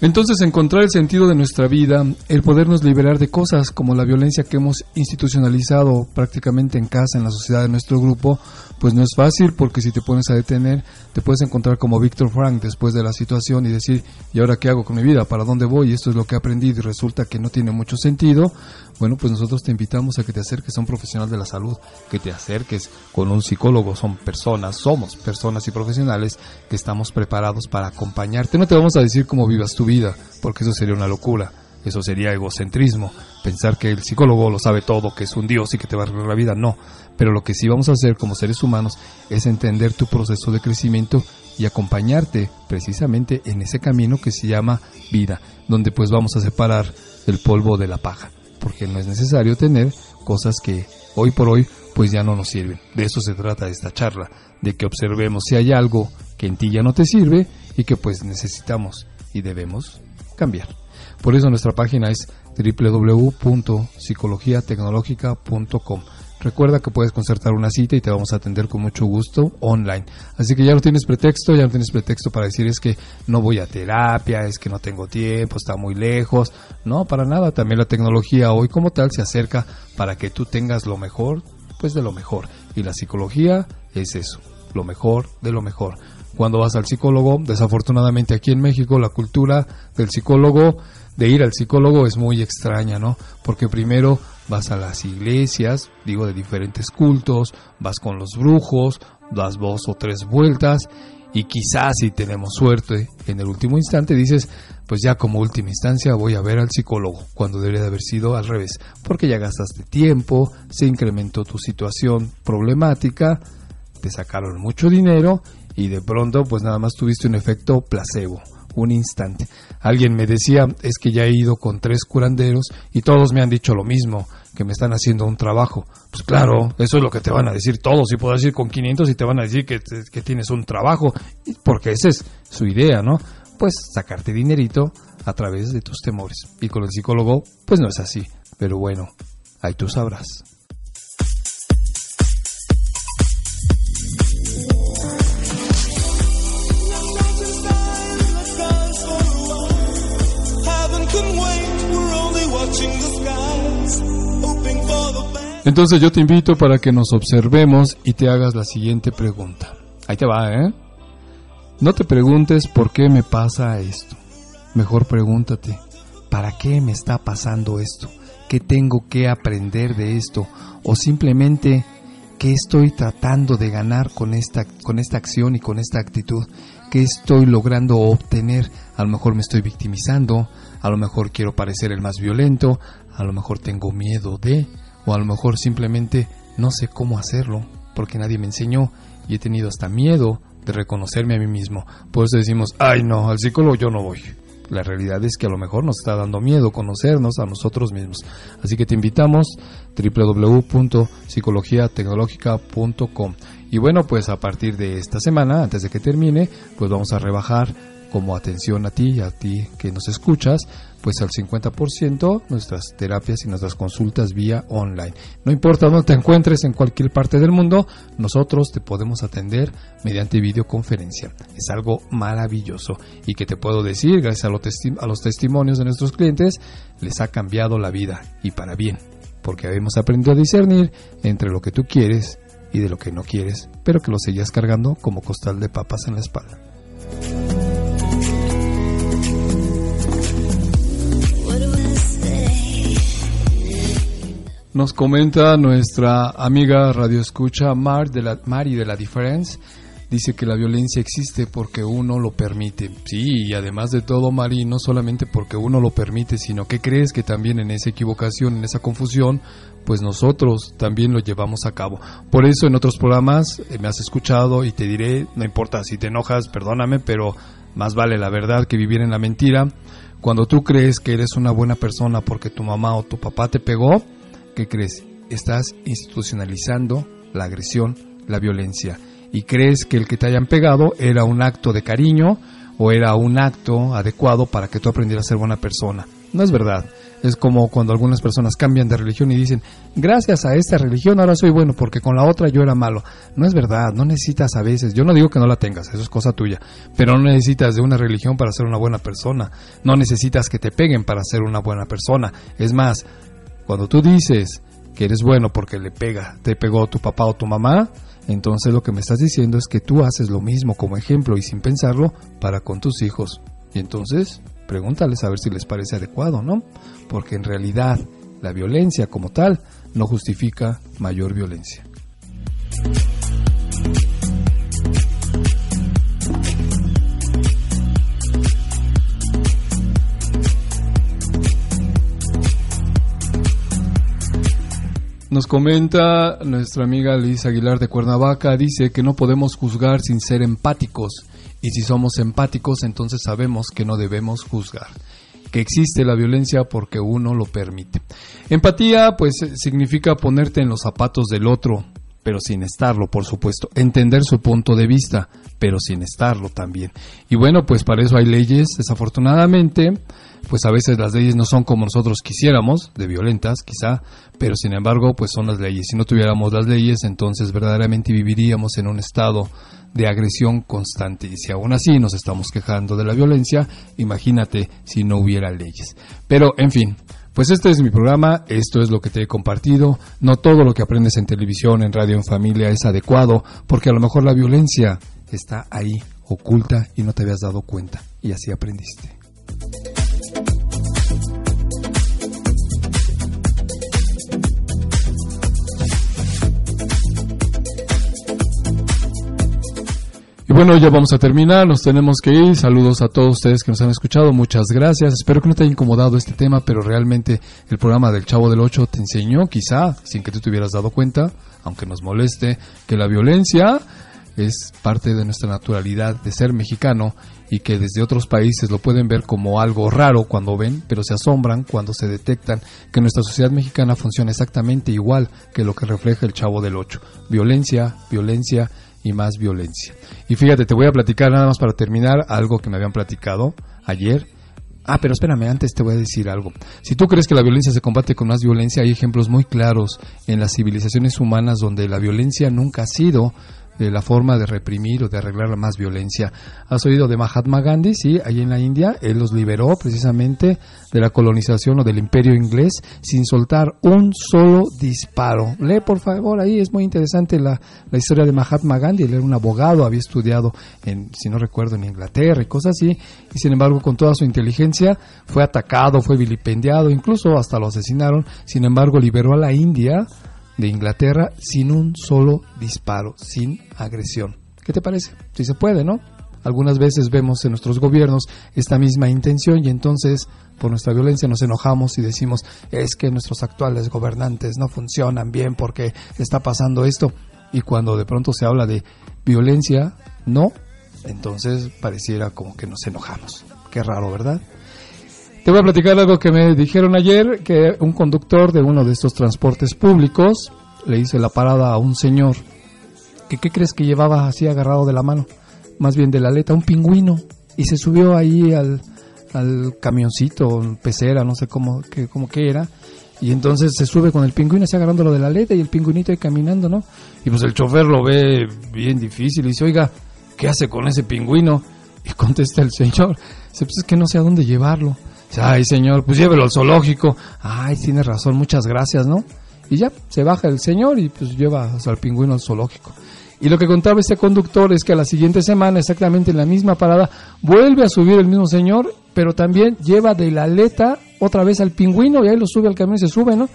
Entonces encontrar el sentido de nuestra vida, el podernos liberar de cosas como la violencia que hemos institucionalizado prácticamente en casa, en la sociedad de nuestro grupo, pues no es fácil porque si te pones a detener, te puedes encontrar como Víctor Frank después de la situación y decir, ¿y ahora qué hago con mi vida? ¿Para dónde voy? Esto es lo que he aprendido y resulta que no tiene mucho sentido. Bueno, pues nosotros te invitamos a que te acerques a un profesional de la salud, que te acerques con un psicólogo. Son personas, somos personas y profesionales que estamos preparados para acompañarte. No te vamos a decir cómo vivas tu vida, porque eso sería una locura eso sería egocentrismo, pensar que el psicólogo lo sabe todo, que es un dios y que te va a arreglar la vida, no. Pero lo que sí vamos a hacer como seres humanos es entender tu proceso de crecimiento y acompañarte precisamente en ese camino que se llama vida, donde pues vamos a separar el polvo de la paja, porque no es necesario tener cosas que hoy por hoy pues ya no nos sirven. De eso se trata esta charla, de que observemos si hay algo que en ti ya no te sirve y que pues necesitamos y debemos cambiar. Por eso nuestra página es www.psicologiatecnologica.com. Recuerda que puedes concertar una cita y te vamos a atender con mucho gusto online. Así que ya no tienes pretexto, ya no tienes pretexto para decir es que no voy a terapia, es que no tengo tiempo, está muy lejos. No, para nada. También la tecnología hoy como tal se acerca para que tú tengas lo mejor, pues de lo mejor. Y la psicología es eso, lo mejor de lo mejor. Cuando vas al psicólogo, desafortunadamente aquí en México la cultura del psicólogo de ir al psicólogo es muy extraña, ¿no? Porque primero vas a las iglesias, digo, de diferentes cultos, vas con los brujos, das dos o tres vueltas y quizás si tenemos suerte, en el último instante dices, pues ya como última instancia voy a ver al psicólogo, cuando debería de haber sido al revés, porque ya gastaste tiempo, se incrementó tu situación problemática, te sacaron mucho dinero y de pronto pues nada más tuviste un efecto placebo un instante. Alguien me decía, es que ya he ido con tres curanderos y todos me han dicho lo mismo, que me están haciendo un trabajo. Pues claro, eso es lo que te van a decir todos. Y puedes ir con 500 y te van a decir que, que tienes un trabajo, porque esa es su idea, ¿no? Pues sacarte dinerito a través de tus temores. Y con el psicólogo, pues no es así. Pero bueno, ahí tú sabrás. Entonces yo te invito para que nos observemos y te hagas la siguiente pregunta. Ahí te va, ¿eh? No te preguntes por qué me pasa esto. Mejor pregúntate, ¿para qué me está pasando esto? ¿Qué tengo que aprender de esto? O simplemente, ¿qué estoy tratando de ganar con esta, con esta acción y con esta actitud? ¿Qué estoy logrando obtener? A lo mejor me estoy victimizando, a lo mejor quiero parecer el más violento, a lo mejor tengo miedo de, o a lo mejor simplemente no sé cómo hacerlo, porque nadie me enseñó y he tenido hasta miedo de reconocerme a mí mismo. Por eso decimos, ay no, al psicólogo yo no voy. La realidad es que a lo mejor nos está dando miedo conocernos a nosotros mismos. Así que te invitamos www.psicologiatecnológica.com. Y bueno, pues a partir de esta semana, antes de que termine, pues vamos a rebajar como atención a ti y a ti que nos escuchas, pues al 50% nuestras terapias y nuestras consultas vía online. No importa dónde te encuentres en cualquier parte del mundo, nosotros te podemos atender mediante videoconferencia. Es algo maravilloso y que te puedo decir, gracias a, a los testimonios de nuestros clientes, les ha cambiado la vida y para bien, porque hemos aprendido a discernir entre lo que tú quieres y de lo que no quieres, pero que lo seguías cargando como costal de papas en la espalda. Nos comenta nuestra amiga Radio Escucha Mar de la, Mari de la Difference. Dice que la violencia existe porque uno lo permite. Sí, y además de todo, Mari, no solamente porque uno lo permite, sino que crees que también en esa equivocación, en esa confusión, pues nosotros también lo llevamos a cabo. Por eso en otros programas eh, me has escuchado y te diré, no importa si te enojas, perdóname, pero más vale la verdad que vivir en la mentira. Cuando tú crees que eres una buena persona porque tu mamá o tu papá te pegó, ¿qué crees? Estás institucionalizando la agresión, la violencia. Y crees que el que te hayan pegado era un acto de cariño o era un acto adecuado para que tú aprendieras a ser buena persona. No es verdad. Es como cuando algunas personas cambian de religión y dicen, gracias a esta religión ahora soy bueno porque con la otra yo era malo. No es verdad, no necesitas a veces, yo no digo que no la tengas, eso es cosa tuya, pero no necesitas de una religión para ser una buena persona, no necesitas que te peguen para ser una buena persona. Es más, cuando tú dices que eres bueno porque le pega, te pegó tu papá o tu mamá, entonces lo que me estás diciendo es que tú haces lo mismo como ejemplo y sin pensarlo para con tus hijos. Y entonces, pregúntales a ver si les parece adecuado, ¿no? Porque en realidad la violencia como tal no justifica mayor violencia. Nos comenta nuestra amiga Liz Aguilar de Cuernavaca, dice que no podemos juzgar sin ser empáticos y si somos empáticos entonces sabemos que no debemos juzgar, que existe la violencia porque uno lo permite. Empatía pues significa ponerte en los zapatos del otro, pero sin estarlo, por supuesto. Entender su punto de vista, pero sin estarlo también. Y bueno, pues para eso hay leyes, desafortunadamente, pues a veces las leyes no son como nosotros quisiéramos, de violentas quizá, pero sin embargo, pues son las leyes. Si no tuviéramos las leyes, entonces verdaderamente viviríamos en un estado de agresión constante. Y si aún así nos estamos quejando de la violencia, imagínate si no hubiera leyes. Pero, en fin, pues este es mi programa, esto es lo que te he compartido. No todo lo que aprendes en televisión, en radio, en familia es adecuado, porque a lo mejor la violencia está ahí, oculta y no te habías dado cuenta. Y así aprendiste. Y bueno, ya vamos a terminar, nos tenemos que ir. Saludos a todos ustedes que nos han escuchado, muchas gracias. Espero que no te haya incomodado este tema, pero realmente el programa del Chavo del Ocho te enseñó, quizá, sin que tú te hubieras dado cuenta, aunque nos moleste, que la violencia es parte de nuestra naturalidad de ser mexicano y que desde otros países lo pueden ver como algo raro cuando ven, pero se asombran cuando se detectan que nuestra sociedad mexicana funciona exactamente igual que lo que refleja el Chavo del Ocho. Violencia, violencia y más violencia. Y fíjate, te voy a platicar nada más para terminar algo que me habían platicado ayer. Ah, pero espérame, antes te voy a decir algo. Si tú crees que la violencia se combate con más violencia, hay ejemplos muy claros en las civilizaciones humanas donde la violencia nunca ha sido de la forma de reprimir o de arreglar la más violencia. ¿Has oído de Mahatma Gandhi? Sí, ahí en la India, él los liberó precisamente de la colonización o del imperio inglés sin soltar un solo disparo. Lee por favor ahí, es muy interesante la, la historia de Mahatma Gandhi. Él era un abogado, había estudiado, en, si no recuerdo, en Inglaterra y cosas así, y sin embargo con toda su inteligencia fue atacado, fue vilipendiado, incluso hasta lo asesinaron, sin embargo liberó a la India de Inglaterra sin un solo disparo, sin agresión. ¿Qué te parece? Si se puede, ¿no? algunas veces vemos en nuestros gobiernos esta misma intención y entonces por nuestra violencia nos enojamos y decimos es que nuestros actuales gobernantes no funcionan bien porque está pasando esto y cuando de pronto se habla de violencia, no, entonces pareciera como que nos enojamos. Qué raro, ¿verdad? Te voy a platicar algo que me dijeron ayer, que un conductor de uno de estos transportes públicos le hizo la parada a un señor que qué crees que llevaba así agarrado de la mano, más bien de la aleta, un pingüino, y se subió ahí al, al camioncito, pecera, no sé cómo que, cómo que era, y entonces se sube con el pingüino, así agarrándolo de la aleta y el pingüinito ahí caminando, ¿no? Y pues el chofer lo ve bien difícil y dice, oiga, ¿qué hace con ese pingüino? Y contesta el señor, dice, pues es que no sé a dónde llevarlo. Ay señor, pues llévelo al zoológico. Ay, tiene razón, muchas gracias, ¿no? Y ya, se baja el señor y pues lleva al pingüino al zoológico. Y lo que contaba este conductor es que a la siguiente semana, exactamente en la misma parada, vuelve a subir el mismo señor, pero también lleva de la aleta otra vez al pingüino y ahí lo sube al camión y se sube, ¿no?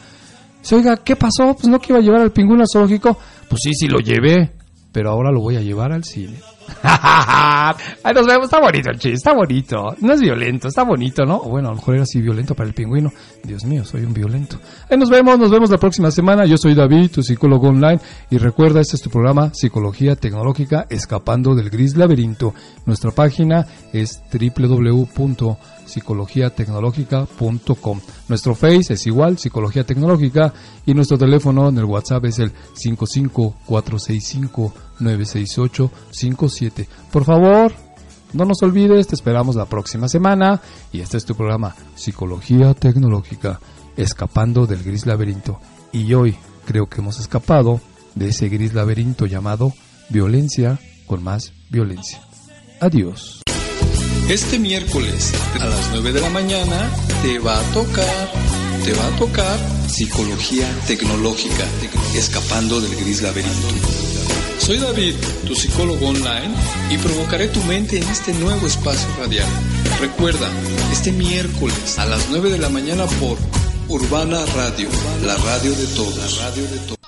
Dice, oiga, ¿qué pasó? Pues no que iba a llevar al pingüino al zoológico. Pues sí, sí lo llevé, pero ahora lo voy a llevar al cine. Ahí nos vemos, está bonito el chiste, está bonito. No es violento, está bonito, ¿no? Bueno, a lo mejor era así violento para el pingüino. Dios mío, soy un violento. Ahí nos vemos, nos vemos la próxima semana. Yo soy David, tu psicólogo online. Y recuerda, este es tu programa Psicología Tecnológica Escapando del Gris Laberinto. Nuestra página es www psicologiatecnológica.com. Nuestro Face es igual, Psicología Tecnológica, y nuestro teléfono en el WhatsApp es el 55465968857. Por favor, no nos olvides, te esperamos la próxima semana y este es tu programa Psicología Tecnológica, escapando del gris laberinto. Y hoy creo que hemos escapado de ese gris laberinto llamado violencia con más violencia. Adiós. Este miércoles a las 9 de la mañana te va a tocar, te va a tocar psicología tecnológica, escapando del gris laberinto. Soy David, tu psicólogo online, y provocaré tu mente en este nuevo espacio radial. Recuerda, este miércoles a las 9 de la mañana por Urbana Radio, la radio de todos. La radio de todos.